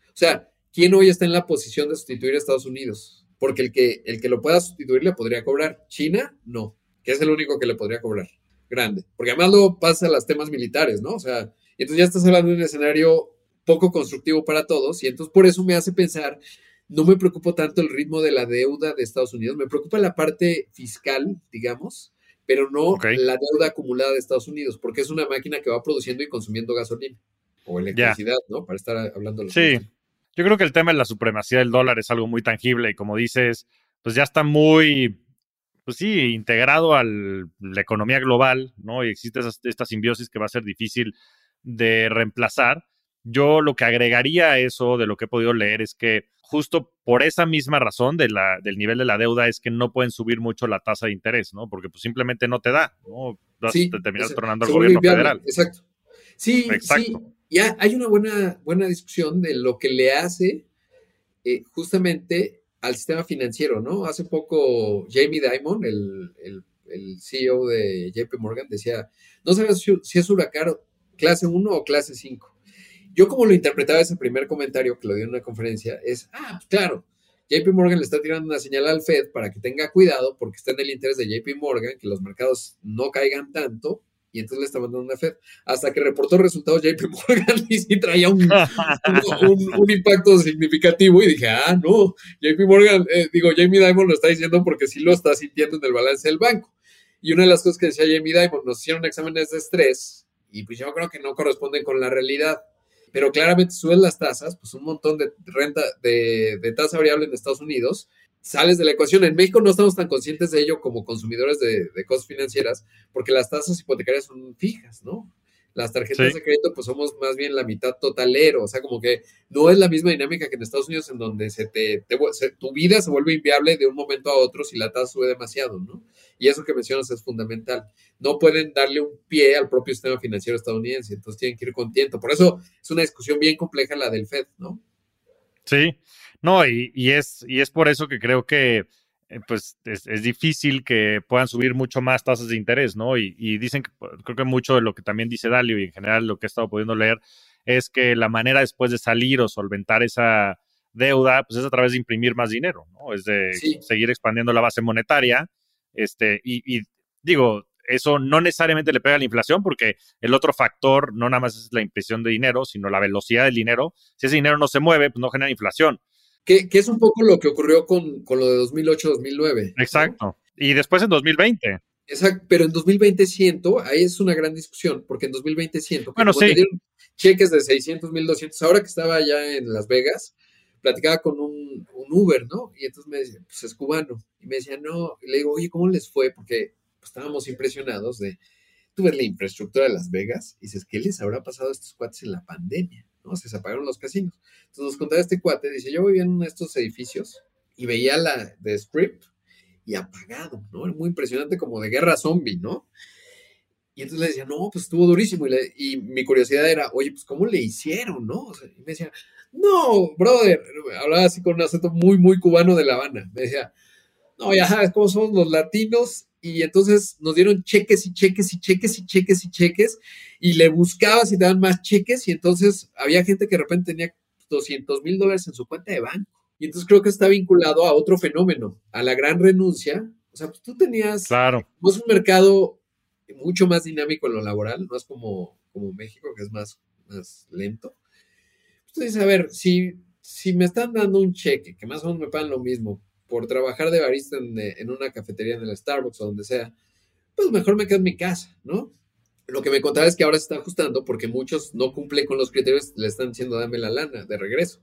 O sea, ¿quién hoy está en la posición de sustituir a Estados Unidos? porque el que, el que lo pueda sustituir le podría cobrar. China, no, que es el único que le podría cobrar. Grande. Porque además luego pasa a los temas militares, ¿no? O sea, entonces ya estás hablando de un escenario poco constructivo para todos y entonces por eso me hace pensar, no me preocupa tanto el ritmo de la deuda de Estados Unidos, me preocupa la parte fiscal, digamos, pero no la deuda acumulada de Estados Unidos, porque es una máquina que va produciendo y consumiendo gasolina o electricidad, ¿no? Para estar hablando de Sí. Yo creo que el tema de la supremacía del dólar es algo muy tangible y como dices, pues ya está muy, pues sí, integrado a la economía global, ¿no? Y existe esta simbiosis que va a ser difícil de reemplazar. Yo lo que agregaría a eso de lo que he podido leer es que justo por esa misma razón de la, del nivel de la deuda es que no pueden subir mucho la tasa de interés, ¿no? Porque pues simplemente no te da, ¿no? Vas sí, a terminar tornando al gobierno federal. Exacto. Sí, Exacto. sí ya hay una buena, buena discusión de lo que le hace eh, justamente al sistema financiero, ¿no? Hace poco Jamie Dimon, el, el, CEO de JP Morgan, decía, no sabes si, es huracán clase 1 o clase 5. Yo como lo interpretaba ese primer comentario que lo dio en una conferencia, es, ah, pues claro, JP Morgan le está tirando una señal al Fed para que tenga cuidado porque está en el interés de JP Morgan que los mercados no caigan tanto y entonces le está mandando una Fed. Hasta que reportó resultados JP Morgan y sí traía un, un, impacto significativo y dije, ah, no, JP Morgan, eh, digo, Jamie Dimon lo está diciendo porque sí lo está sintiendo en el balance del banco. Y una de las cosas que decía Jamie Dimon, nos hicieron exámenes de estrés y pues yo creo que no corresponden con la realidad. Pero claramente suben las tasas, pues un montón de renta, de, de tasa variable en Estados Unidos, sales de la ecuación. En México no estamos tan conscientes de ello como consumidores de, cosas financieras, porque las tasas hipotecarias son fijas, ¿no? Las tarjetas de crédito, pues somos más bien la mitad totalero, o sea, como que no es la misma dinámica que en Estados Unidos, en donde se te, tu vida se vuelve inviable de un momento a otro si la tasa sube demasiado, ¿no? Y eso que mencionas es fundamental. No pueden darle un pie al propio sistema financiero estadounidense, entonces tienen que ir con tiento. Por eso es una discusión bien compleja la del FED, ¿no? Sí, no, y, es, y es por eso que creo que pues es, difícil que puedan subir mucho más tasas de interés, ¿no? Y, dicen que pues, creo que mucho de lo que también dice Dalio y en general lo que he estado pudiendo leer es que la manera después de salir o solventar esa deuda, pues es a través de imprimir más dinero, ¿no? Es de seguir expandiendo la base monetaria. Este, y, y digo, eso no necesariamente le pega a la inflación porque el otro factor no nada más es la impresión de dinero, sino la velocidad del dinero. Si ese dinero no se mueve, pues no genera inflación. Que, es un poco lo que ocurrió con, lo de 2008-2009. Exacto. Y después en 2020. Exacto, pero en 2020 siento, ahí es una gran discusión, porque en 2020 siento bueno, sí. dieron cheques de 600, 1200, ahora que estaba allá en Las Vegas, platicaba con un, Uber, ¿no? Y entonces me decía, pues es cubano. Y me decía, no, y le digo, oye, ¿cómo les fue? Porque pues, estábamos impresionados de, tú ves la infraestructura de Las Vegas y dices, ¿qué les habrá pasado a estos cuates en la pandemia? ¿No? Se apagaron los casinos. Entonces nos contaba este cuate, dice, yo vivía en uno de estos edificios y veía la de Strip y apagado, ¿no? Muy impresionante como de guerra zombie, ¿no? Y entonces le decía, no, pues estuvo durísimo. Y, mi curiosidad era, oye, pues ¿cómo le hicieron, no? y me decía, no, brother, hablaba así con un acento muy, muy cubano de La Habana. Me decía, no, ya sabes cómo somos los latinos. Y entonces nos dieron cheques y cheques y cheques y cheques y cheques. Y le buscabas y te daban más cheques. Y entonces había gente que de repente tenía 200 mil dólares en su cuenta de banco. Y entonces creo que está vinculado a otro fenómeno, a la gran renuncia. O sea, pues tú tenías claro. un mercado mucho más dinámico en lo laboral, no es como, como México, que es más, más lento. Entonces, a ver, si, si me están dando un cheque, que más o menos me pagan lo mismo, por trabajar de barista en, en una cafetería en el Starbucks o donde sea, pues mejor me quedo en mi casa, ¿no? Lo que me contaba es que ahora se está ajustando porque muchos no cumplen con los criterios, le están diciendo dame la lana de regreso.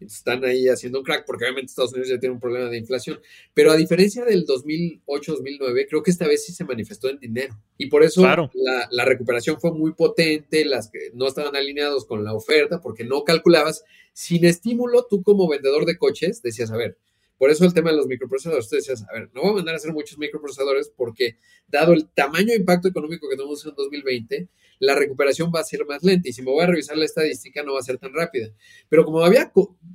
Están ahí haciendo un crack porque obviamente Estados Unidos ya tiene un problema de inflación. Pero a diferencia del 2008-2009, creo que esta vez sí se manifestó en dinero. Y por eso la, la, recuperación fue muy potente, las que no estaban alineados con la oferta porque no calculabas. Sin estímulo, tú como vendedor de coches decías, a ver, por eso el tema de los microprocesadores, tú decías, a ver, no voy a mandar a hacer muchos microprocesadores porque dado el tamaño de impacto económico que tenemos en 2020, la recuperación va a ser más lenta y si me voy a revisar la estadística no va a ser tan rápida. Pero como había,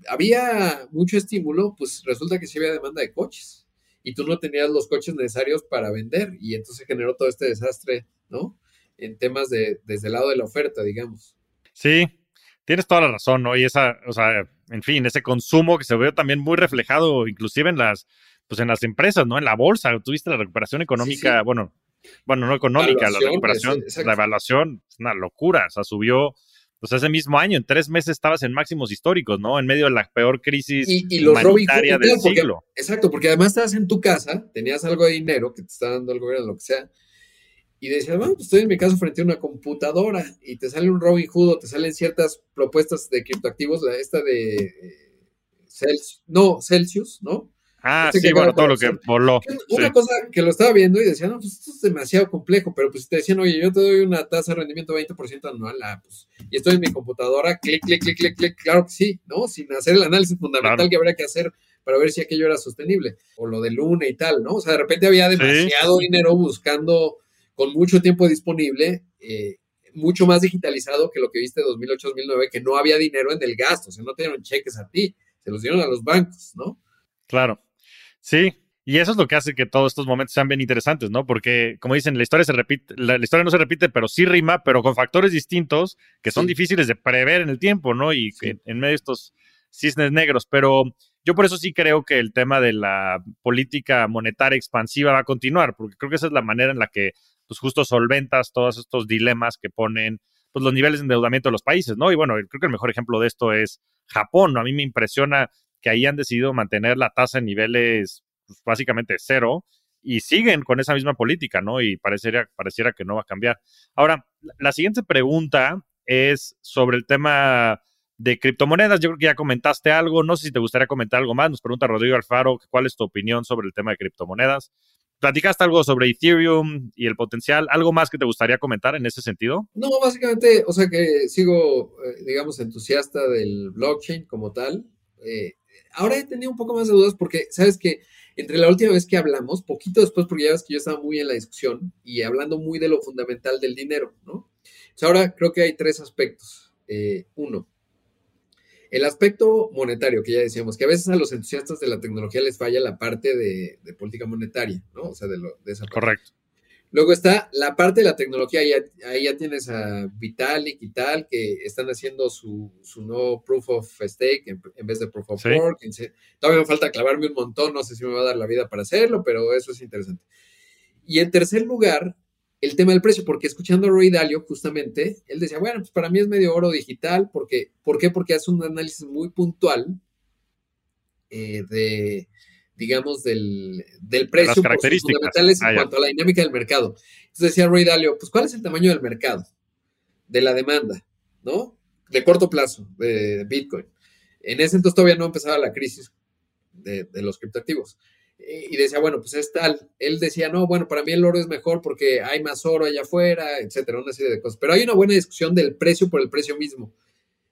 había mucho estímulo, pues resulta que sí había demanda de coches y tú no tenías los coches necesarios para vender y entonces generó todo este desastre, ¿no? En temas de, desde el lado de la oferta, digamos. Sí, tienes toda la razón, ¿no? Y esa, o sea, en fin, ese consumo que se ve también muy reflejado inclusive en las, pues en las empresas, ¿no? En la bolsa, tuviste la recuperación económica, bueno, bueno, no económica, la recuperación, la evaluación, es una locura, o sea, subió, pues ese mismo año, en tres meses estabas en máximos históricos, ¿no? En medio de la peor crisis y, humanitaria del siglo. Exacto, porque además estabas en tu casa, tenías algo de dinero que te está dando el gobierno, lo que sea, y decías, bueno, pues estoy en mi caso frente a una computadora y te sale un Robin Hood o te salen ciertas propuestas de criptoactivos, la esta de eh, Celsius, no, Celsius, ¿no? Ah, este sí, bueno, todo lo que voló. Una cosa que lo estaba viendo y decía, no, pues esto es demasiado complejo, pero pues te decían, oye, yo te doy una tasa de rendimiento 20% anual, ah, pues, y estoy en mi computadora, clic, clic, clic, clic, clic, claro que sí, ¿no? Sin hacer el análisis fundamental que habría que hacer para ver si aquello era sostenible, o lo de Luna y tal, ¿no? O sea, de repente había demasiado dinero buscando con mucho tiempo disponible, eh, mucho más digitalizado que lo que viste en 2008-2009, que no había dinero en el gasto, o sea, no tenían cheques a ti, se los dieron a los bancos, ¿no? Claro, sí. Y eso es lo que hace que todos estos momentos sean bien interesantes, ¿no? Porque, como dicen, la historia se repite, la, historia no se repite, pero sí rima, pero con factores distintos que son difíciles de prever en el tiempo, ¿no? Y en medio de estos cisnes negros. Pero yo por eso sí creo que el tema de la política monetaria expansiva va a continuar, porque creo que esa es la manera en la que pues justo solventas todos estos dilemas que ponen pues los niveles de endeudamiento de los países, ¿no? Y bueno, creo que el mejor ejemplo de esto es Japón, ¿no? A mí me impresiona que ahí han decidido mantener la tasa en niveles pues, básicamente cero y siguen con esa misma política, ¿no? Y pareciera, pareciera que no va a cambiar. Ahora, la siguiente pregunta es sobre el tema de criptomonedas. Yo creo que ya comentaste algo, no sé si te gustaría comentar algo más. Nos pregunta Rodrigo Alfaro, ¿cuál es tu opinión sobre el tema de criptomonedas? ¿Platicaste algo sobre Ethereum y el potencial? ¿Algo más que te gustaría comentar en ese sentido? No, básicamente, o sea que sigo, eh, digamos, entusiasta del blockchain como tal. Eh, ahora he tenido un poco más de dudas porque, ¿sabes que Entre la última vez que hablamos, poquito después, porque ya ves que yo estaba muy en la discusión y hablando muy de lo fundamental del dinero, ¿no? ahora creo que hay tres aspectos. Eh, uno, el aspecto monetario, que ya decíamos, que a veces a los entusiastas de la tecnología les falla la parte de, política monetaria, ¿no? O sea, de, lo, de esa parte. Correcto. Luego está la parte de la tecnología, ahí ya, tienes a Vitalik y tal, que están haciendo su, nuevo proof of stake en, vez de proof of work. Todavía me falta clavarme un montón, no sé si me va a dar la vida para hacerlo, pero eso es interesante. Y en tercer lugar, el tema del precio, porque escuchando a Roy Dalio, justamente, él decía, bueno, pues para mí es medio oro digital, porque, ¿por qué? Porque hace un análisis muy puntual eh, de, digamos, del, del precio, Las características. fundamentales en ah, cuanto a la dinámica del mercado. Entonces decía Roy Dalio, pues ¿cuál es el tamaño del mercado? De la demanda, ¿no? De corto plazo, de Bitcoin. En ese entonces todavía no empezaba la crisis de, de los criptoactivos y decía, bueno, pues es tal. Él decía, no, bueno, para mí el oro es mejor porque hay más oro allá afuera, etcétera, una serie de cosas. Pero hay una buena discusión del precio por el precio mismo,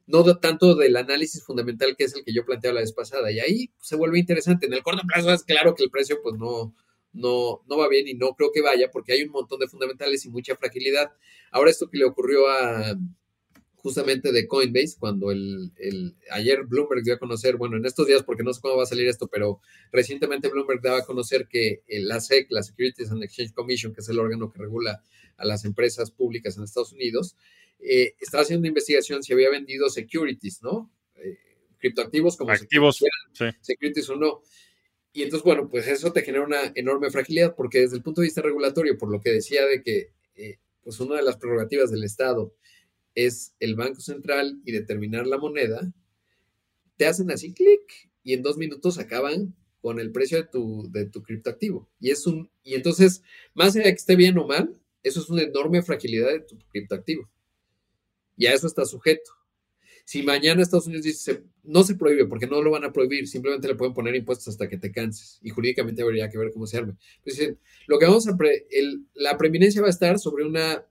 no tanto del análisis fundamental que es el que yo planteaba la vez pasada. Y ahí se vuelve interesante. En el corto plazo es claro que el precio, pues no, no, no va bien y no creo que vaya porque hay un montón de fundamentales y mucha fragilidad. Ahora, esto que le ocurrió a justamente de Coinbase, cuando el, ayer Bloomberg dio a conocer, bueno, en estos días, porque no sé cómo va a salir esto, pero recientemente Bloomberg daba a conocer que la SEC, la Securities and Exchange Commission, que es el órgano que regula a las empresas públicas en Estados Unidos, eh, estaba haciendo investigación si había vendido securities, ¿no? Eh, criptoactivos como Activos, securities o no. Y entonces, bueno, pues eso te genera una enorme fragilidad porque desde el punto de vista regulatorio, por lo que decía de que eh, pues una de las prerrogativas del Estado es el Banco Central y determinar la moneda, te hacen así clic y en dos minutos acaban con el precio de tu, de tu criptoactivo. Y es un, y entonces, más allá de que esté bien o mal, eso es una enorme fragilidad de tu criptoactivo. Y a eso está sujeto. Si mañana Estados Unidos dice, no se prohíbe porque no lo van a prohibir, simplemente le pueden poner impuestos hasta que te canses. Y jurídicamente habría que ver cómo se arme. Pues dicen, lo que vamos a, la preeminencia va a estar sobre una,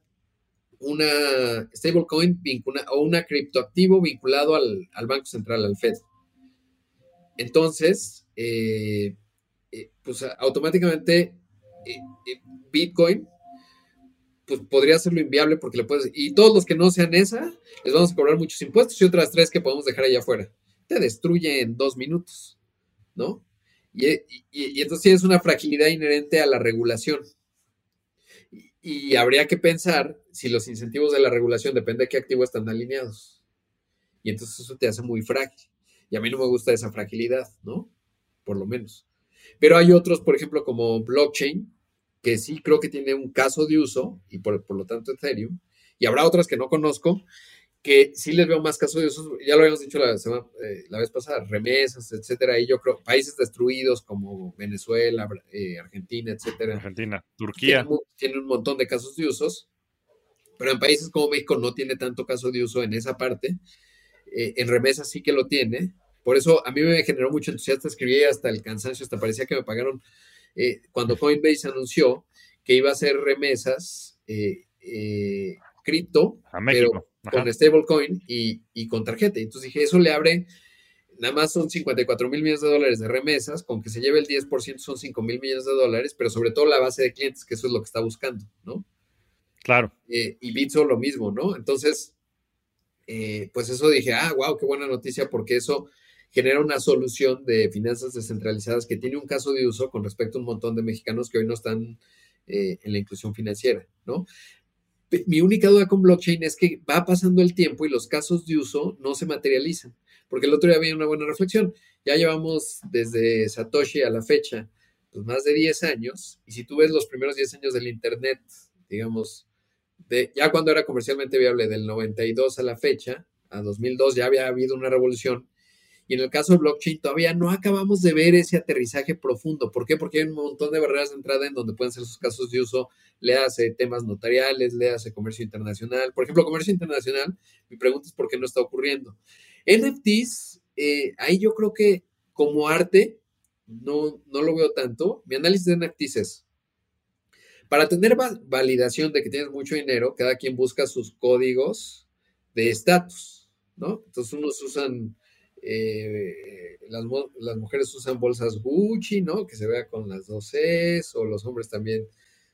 una stablecoin o una criptoactivo vinculado al, Banco Central, al Fed. Entonces, eh, eh, pues automáticamente eh, Bitcoin pues podría hacerlo inviable porque le puedes. Y todos los que no sean esa, les vamos a cobrar muchos impuestos y otras tres que podemos dejar allá afuera. Te destruye en dos minutos, ¿no? Y, y, entonces tienes una fragilidad inherente a la regulación. Y, habría que pensar si los incentivos de la regulación depende de qué activo están alineados. Y entonces eso te hace muy frágil. Y a mí no me gusta esa fragilidad, ¿no? Por lo menos. Pero hay otros, por ejemplo, como blockchain, que sí creo que tiene un caso de uso, y por, lo tanto Ethereum, y habrá otras que no conozco, que sí les veo más caso de uso, ya lo habíamos dicho la, eh, la vez pasada, remesas, etcétera, y yo creo, países destruidos como Venezuela, eh, Argentina, etcétera. Argentina, Turquía. Tienen, un montón de casos de usos, pero en países como México no tiene tanto caso de uso en esa parte. Eh, en remesas sí que lo tiene. Por eso a mí me generó mucho entusiasmo, escribí hasta el cansancio, hasta parecía que me pagaron cuando Coinbase anunció que iba a hacer remesas cripto, pero con stablecoin y, y con tarjeta. Entonces dije, eso le abre, nada más son 54 mil millones de dólares de remesas, con que se lleve el 10% son 5 mil millones de dólares, pero sobre todo la base de clientes, que eso es lo que está buscando, ¿no? Claro. y Bitso lo mismo, ¿no? Entonces, pues eso dije, ah, wow, qué buena noticia, porque eso genera una solución de finanzas descentralizadas que tiene un caso de uso con respecto a un montón de mexicanos que hoy no están eh, en la inclusión financiera, ¿no? Mi única duda con blockchain es que va pasando el tiempo y los casos de uso no se materializan, porque el otro día había una buena reflexión. Ya llevamos desde Satoshi a la fecha, pues más de 10 años, y si tú ves los primeros 10 años del Internet, digamos, de, ya cuando era comercialmente viable del 92 a la fecha, a 2002 ya había habido una revolución y en el caso de blockchain todavía no acabamos de ver ese aterrizaje profundo. ¿Por qué? Porque hay un montón de barreras de entrada en donde pueden ser sus casos de uso. Le hace temas notariales, le hace comercio internacional. Por ejemplo, comercio internacional, mi pregunta es por qué no está ocurriendo. NFTs, eh, ahí yo creo que como arte no, no lo veo tanto. Mi análisis de NFTs es, para tener validación de que tienes mucho dinero, cada quien busca sus códigos de estatus, ¿no? Entonces unos usan eh, las, las, mujeres usan bolsas Gucci, ¿no? Que se vea con las dos Cs, o los hombres también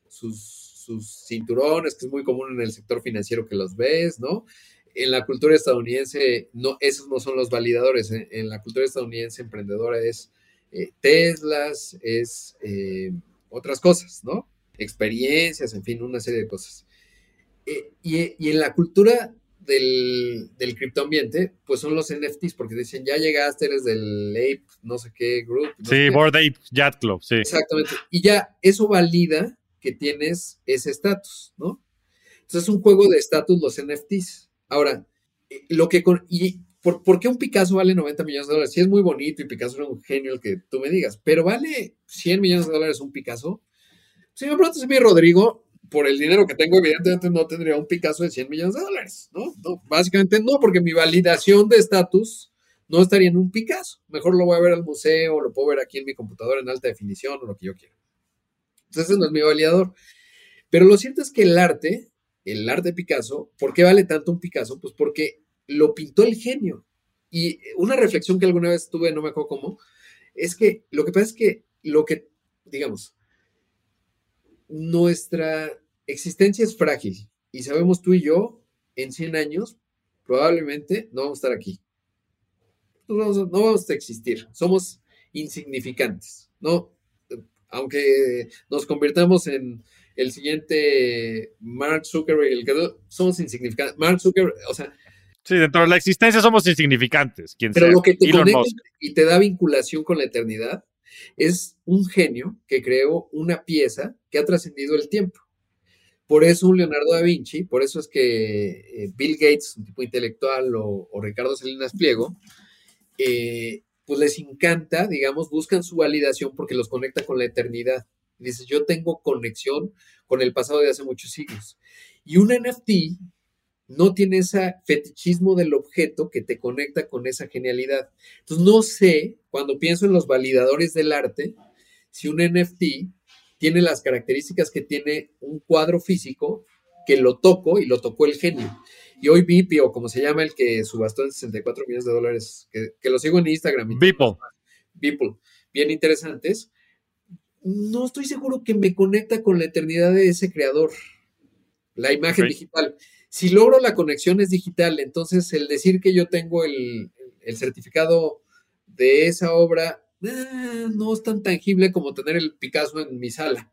sus, sus cinturones, que es muy común en el sector financiero que los ves, ¿no? En la cultura estadounidense, no, esos no son los validadores. ¿eh? En la cultura estadounidense emprendedora es eh, Teslas, es otras cosas, ¿no? Experiencias, en fin, una serie de cosas. y, en la cultura del, del criptoambiente, pues son los NFTs, porque dicen, ya llegaste, eres del Ape, no sé qué group. sí, Board Ape Yacht Club, sí. Exactamente. Y ya eso valida que tienes ese estatus, ¿no? Entonces es un juego de estatus los NFTs. Ahora, eh, lo que con, y ¿por, ¿por, qué un Picasso vale 90 millones de dólares? Si es muy bonito y Picasso es un genio el que tú me digas, pero vale 100 millones de dólares un Picasso. Si me preguntas a mí, Rodrigo, por el dinero que tengo, evidentemente no tendría un Picasso de 100 millones de dólares, ¿no? básicamente no, porque mi validación de estatus no estaría en un Picasso. Mejor lo voy a ver al museo, lo puedo ver aquí en mi computadora en alta definición o lo que yo quiera. Entonces, ese no es mi validador. Pero lo cierto es que el arte, el arte Picasso, ¿por qué vale tanto un Picasso? Pues porque lo pintó el genio. Y una reflexión que alguna vez tuve, no me acuerdo cómo, es que lo que pasa es que lo que, digamos, nuestra existencia es frágil y sabemos tú y yo, en 100 años, probablemente no vamos a estar aquí. No vamos, a existir. Somos insignificantes, ¿no? Aunque nos convirtamos en el siguiente Mark Zuckerberg, el que somos insignificantes. Mark Zuckerberg, o sea, Sí, dentro de la existencia somos insignificantes. Quien Pero sea. lo que te Elon conecta Musk. y te da vinculación con la eternidad es un genio que creó una pieza que ha trascendido el tiempo. Por eso un Leonardo da Vinci, por eso es que eh, Bill Gates, un tipo intelectual, o, Ricardo Salinas Pliego, eh, pues les encanta, digamos, buscan su validación porque los conecta con la eternidad. Dices, yo tengo conexión con el pasado de hace muchos siglos. Y un NFT no tiene ese fetichismo del objeto que te conecta con esa genialidad. Entonces, no sé, cuando pienso en los validadores del arte, si un NFT tiene las características que tiene un cuadro físico, que lo toco y lo tocó el genio. Y hoy Vipi, o como se llama el que subastó en 64 millones de dólares, que, que lo sigo en Instagram. Beeple. Beeple, bien interesantes. No estoy seguro que me conecta con la eternidad de ese creador, la imagen digital. Si logro la conexión es digital, entonces el decir que yo tengo el, el certificado de esa obra eh, no es tan tangible como tener el Picasso en mi sala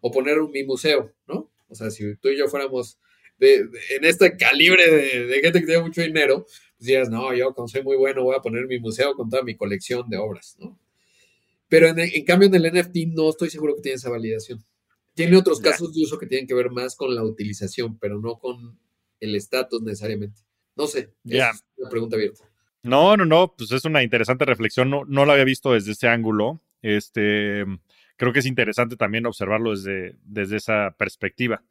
o poner en mi museo, ¿no? O sea, si tú y yo fuéramos de, de- en este calibre de, de gente que tiene mucho dinero, pues dirías, no, yo como soy muy bueno voy a poner mi museo con toda mi colección de obras, ¿no? Pero en, en cambio en el NFT no estoy seguro que tiene esa validación. Tiene otros casos de uso que tienen que ver más con la utilización, pero no con el estatus necesariamente. No sé, es una pregunta abierta. No, no, no, pues es una interesante reflexión. No, no lo había visto desde ese ángulo. Este, creo que es interesante también observarlo desde, desde esa perspectiva.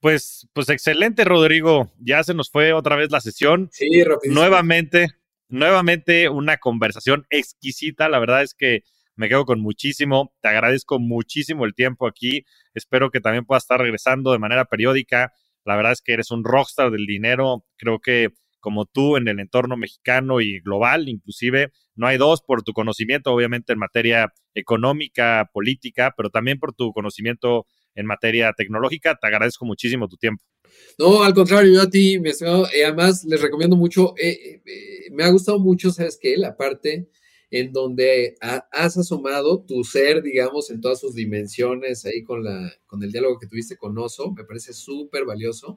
Pues, pues excelente, Rodrigo. Ya se nos fue otra vez la sesión. Sí, rapidísimo. Nuevamente, nuevamente una conversación exquisita. La verdad es que me quedo con muchísimo. Te agradezco muchísimo el tiempo aquí. Espero que también puedas estar regresando de manera periódica. La verdad es que eres un rockstar del dinero. Creo que como tú en el entorno mexicano y global, inclusive, no hay dos por tu conocimiento, obviamente, en materia económica, política, pero también por tu conocimiento en materia tecnológica. Te agradezco muchísimo tu tiempo. No, al contrario, yo a ti, mi estimado, eh, además les recomiendo mucho, eh, eh, eh, me ha gustado mucho, ¿sabes qué? La parte en donde ha- has asomado tu ser, digamos, en todas sus dimensiones, ahí con, la, con el diálogo que tuviste con Oso, me parece súper valioso.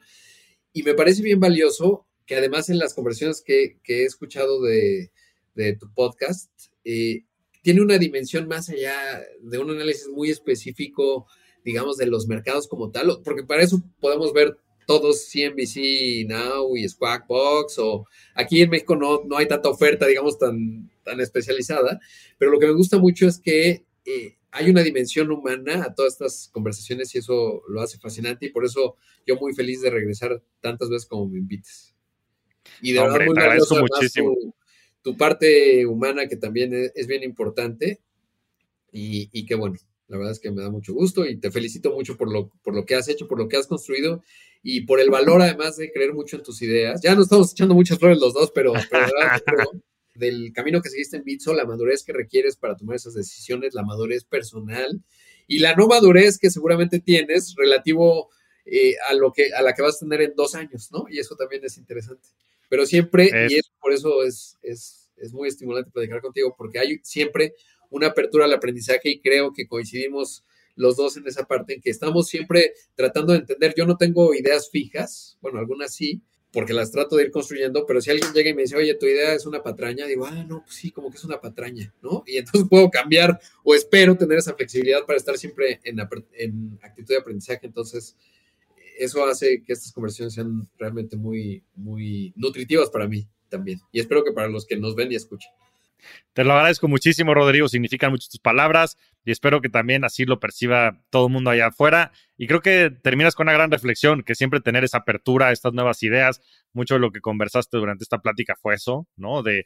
Y me parece bien valioso que además en las conversaciones que, he escuchado de, tu podcast, eh, tiene una dimensión más allá de un análisis muy específico, digamos, de los mercados como tal, porque para eso podemos ver todos CNBC Now y Squawk Box, o aquí en México no, no hay tanta oferta, digamos, tan, tan especializada, pero lo que me gusta mucho es que eh, hay una dimensión humana a todas estas conversaciones y eso lo hace fascinante y por eso yo muy feliz de regresar tantas veces como me invites. Y de Hombre, verdad muy te agradezco muchísimo. Tu, tu parte humana que también es, es bien importante y, y qué bueno. La verdad es que me da mucho gusto y te felicito mucho por lo, por lo que has hecho, por lo que has construido y por el valor además de creer mucho en tus ideas. Ya nos estamos echando muchas flores los dos, pero, pero de verdad, pero del camino que seguiste en Bitso, la madurez que requieres para tomar esas decisiones, la madurez personal y la no madurez que seguramente tienes relativo eh, a lo que a la que vas a tener en dos años, ¿no? Y eso también es interesante. Pero siempre, Es- y es, por eso es, es, es muy estimulante platicar contigo, porque hay siempre una apertura al aprendizaje y creo que coincidimos los dos en esa parte en que estamos siempre tratando de entender. Yo no tengo ideas fijas, bueno, algunas sí, porque las trato de ir construyendo, pero si alguien llega y me dice, oye, tu idea es una patraña, digo, ah, no, pues sí, como que es una patraña, ¿no? Y entonces puedo cambiar o espero tener esa flexibilidad para estar siempre en, en actitud de aprendizaje. Entonces, eso hace que estas conversaciones sean realmente muy, muy nutritivas para mí también. Y espero que para los que nos ven y escuchan. Te lo agradezco muchísimo, Rodrigo. Significan mucho tus palabras y espero que también así lo perciba todo el mundo allá afuera. Y creo que terminas con una gran reflexión, que siempre tener esa apertura a estas nuevas ideas. Mucho de lo que conversaste durante esta plática fue eso, ¿no? De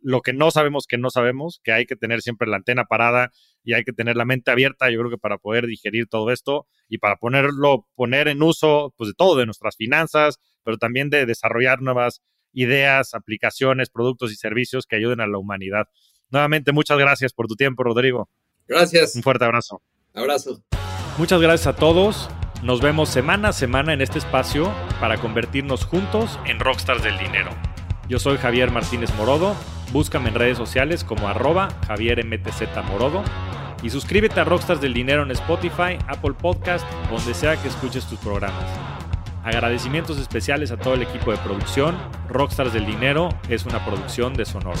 lo que no sabemos que no sabemos, que hay que tener siempre la antena parada y hay que tener la mente abierta, yo creo que para poder digerir todo esto y para ponerlo, poner en uso, pues de todo, de nuestras finanzas, pero también de desarrollar nuevas ideas, aplicaciones, productos y servicios que ayuden a la humanidad. Nuevamente, muchas gracias por tu tiempo, Rodrigo. Gracias. Un fuerte abrazo. Abrazo. Muchas gracias a todos. Nos vemos semana a semana en este espacio para convertirnos juntos en rockstars del dinero. Yo soy Javier Martínez Morodo. Búscame en redes sociales como arroba Javier MTZ Morodo. Y suscríbete a Rockstars del Dinero en Spotify, Apple Podcast, donde sea que escuches tus programas. Agradecimientos especiales a todo el equipo de producción. Rockstars del Dinero es una producción de Sonoro.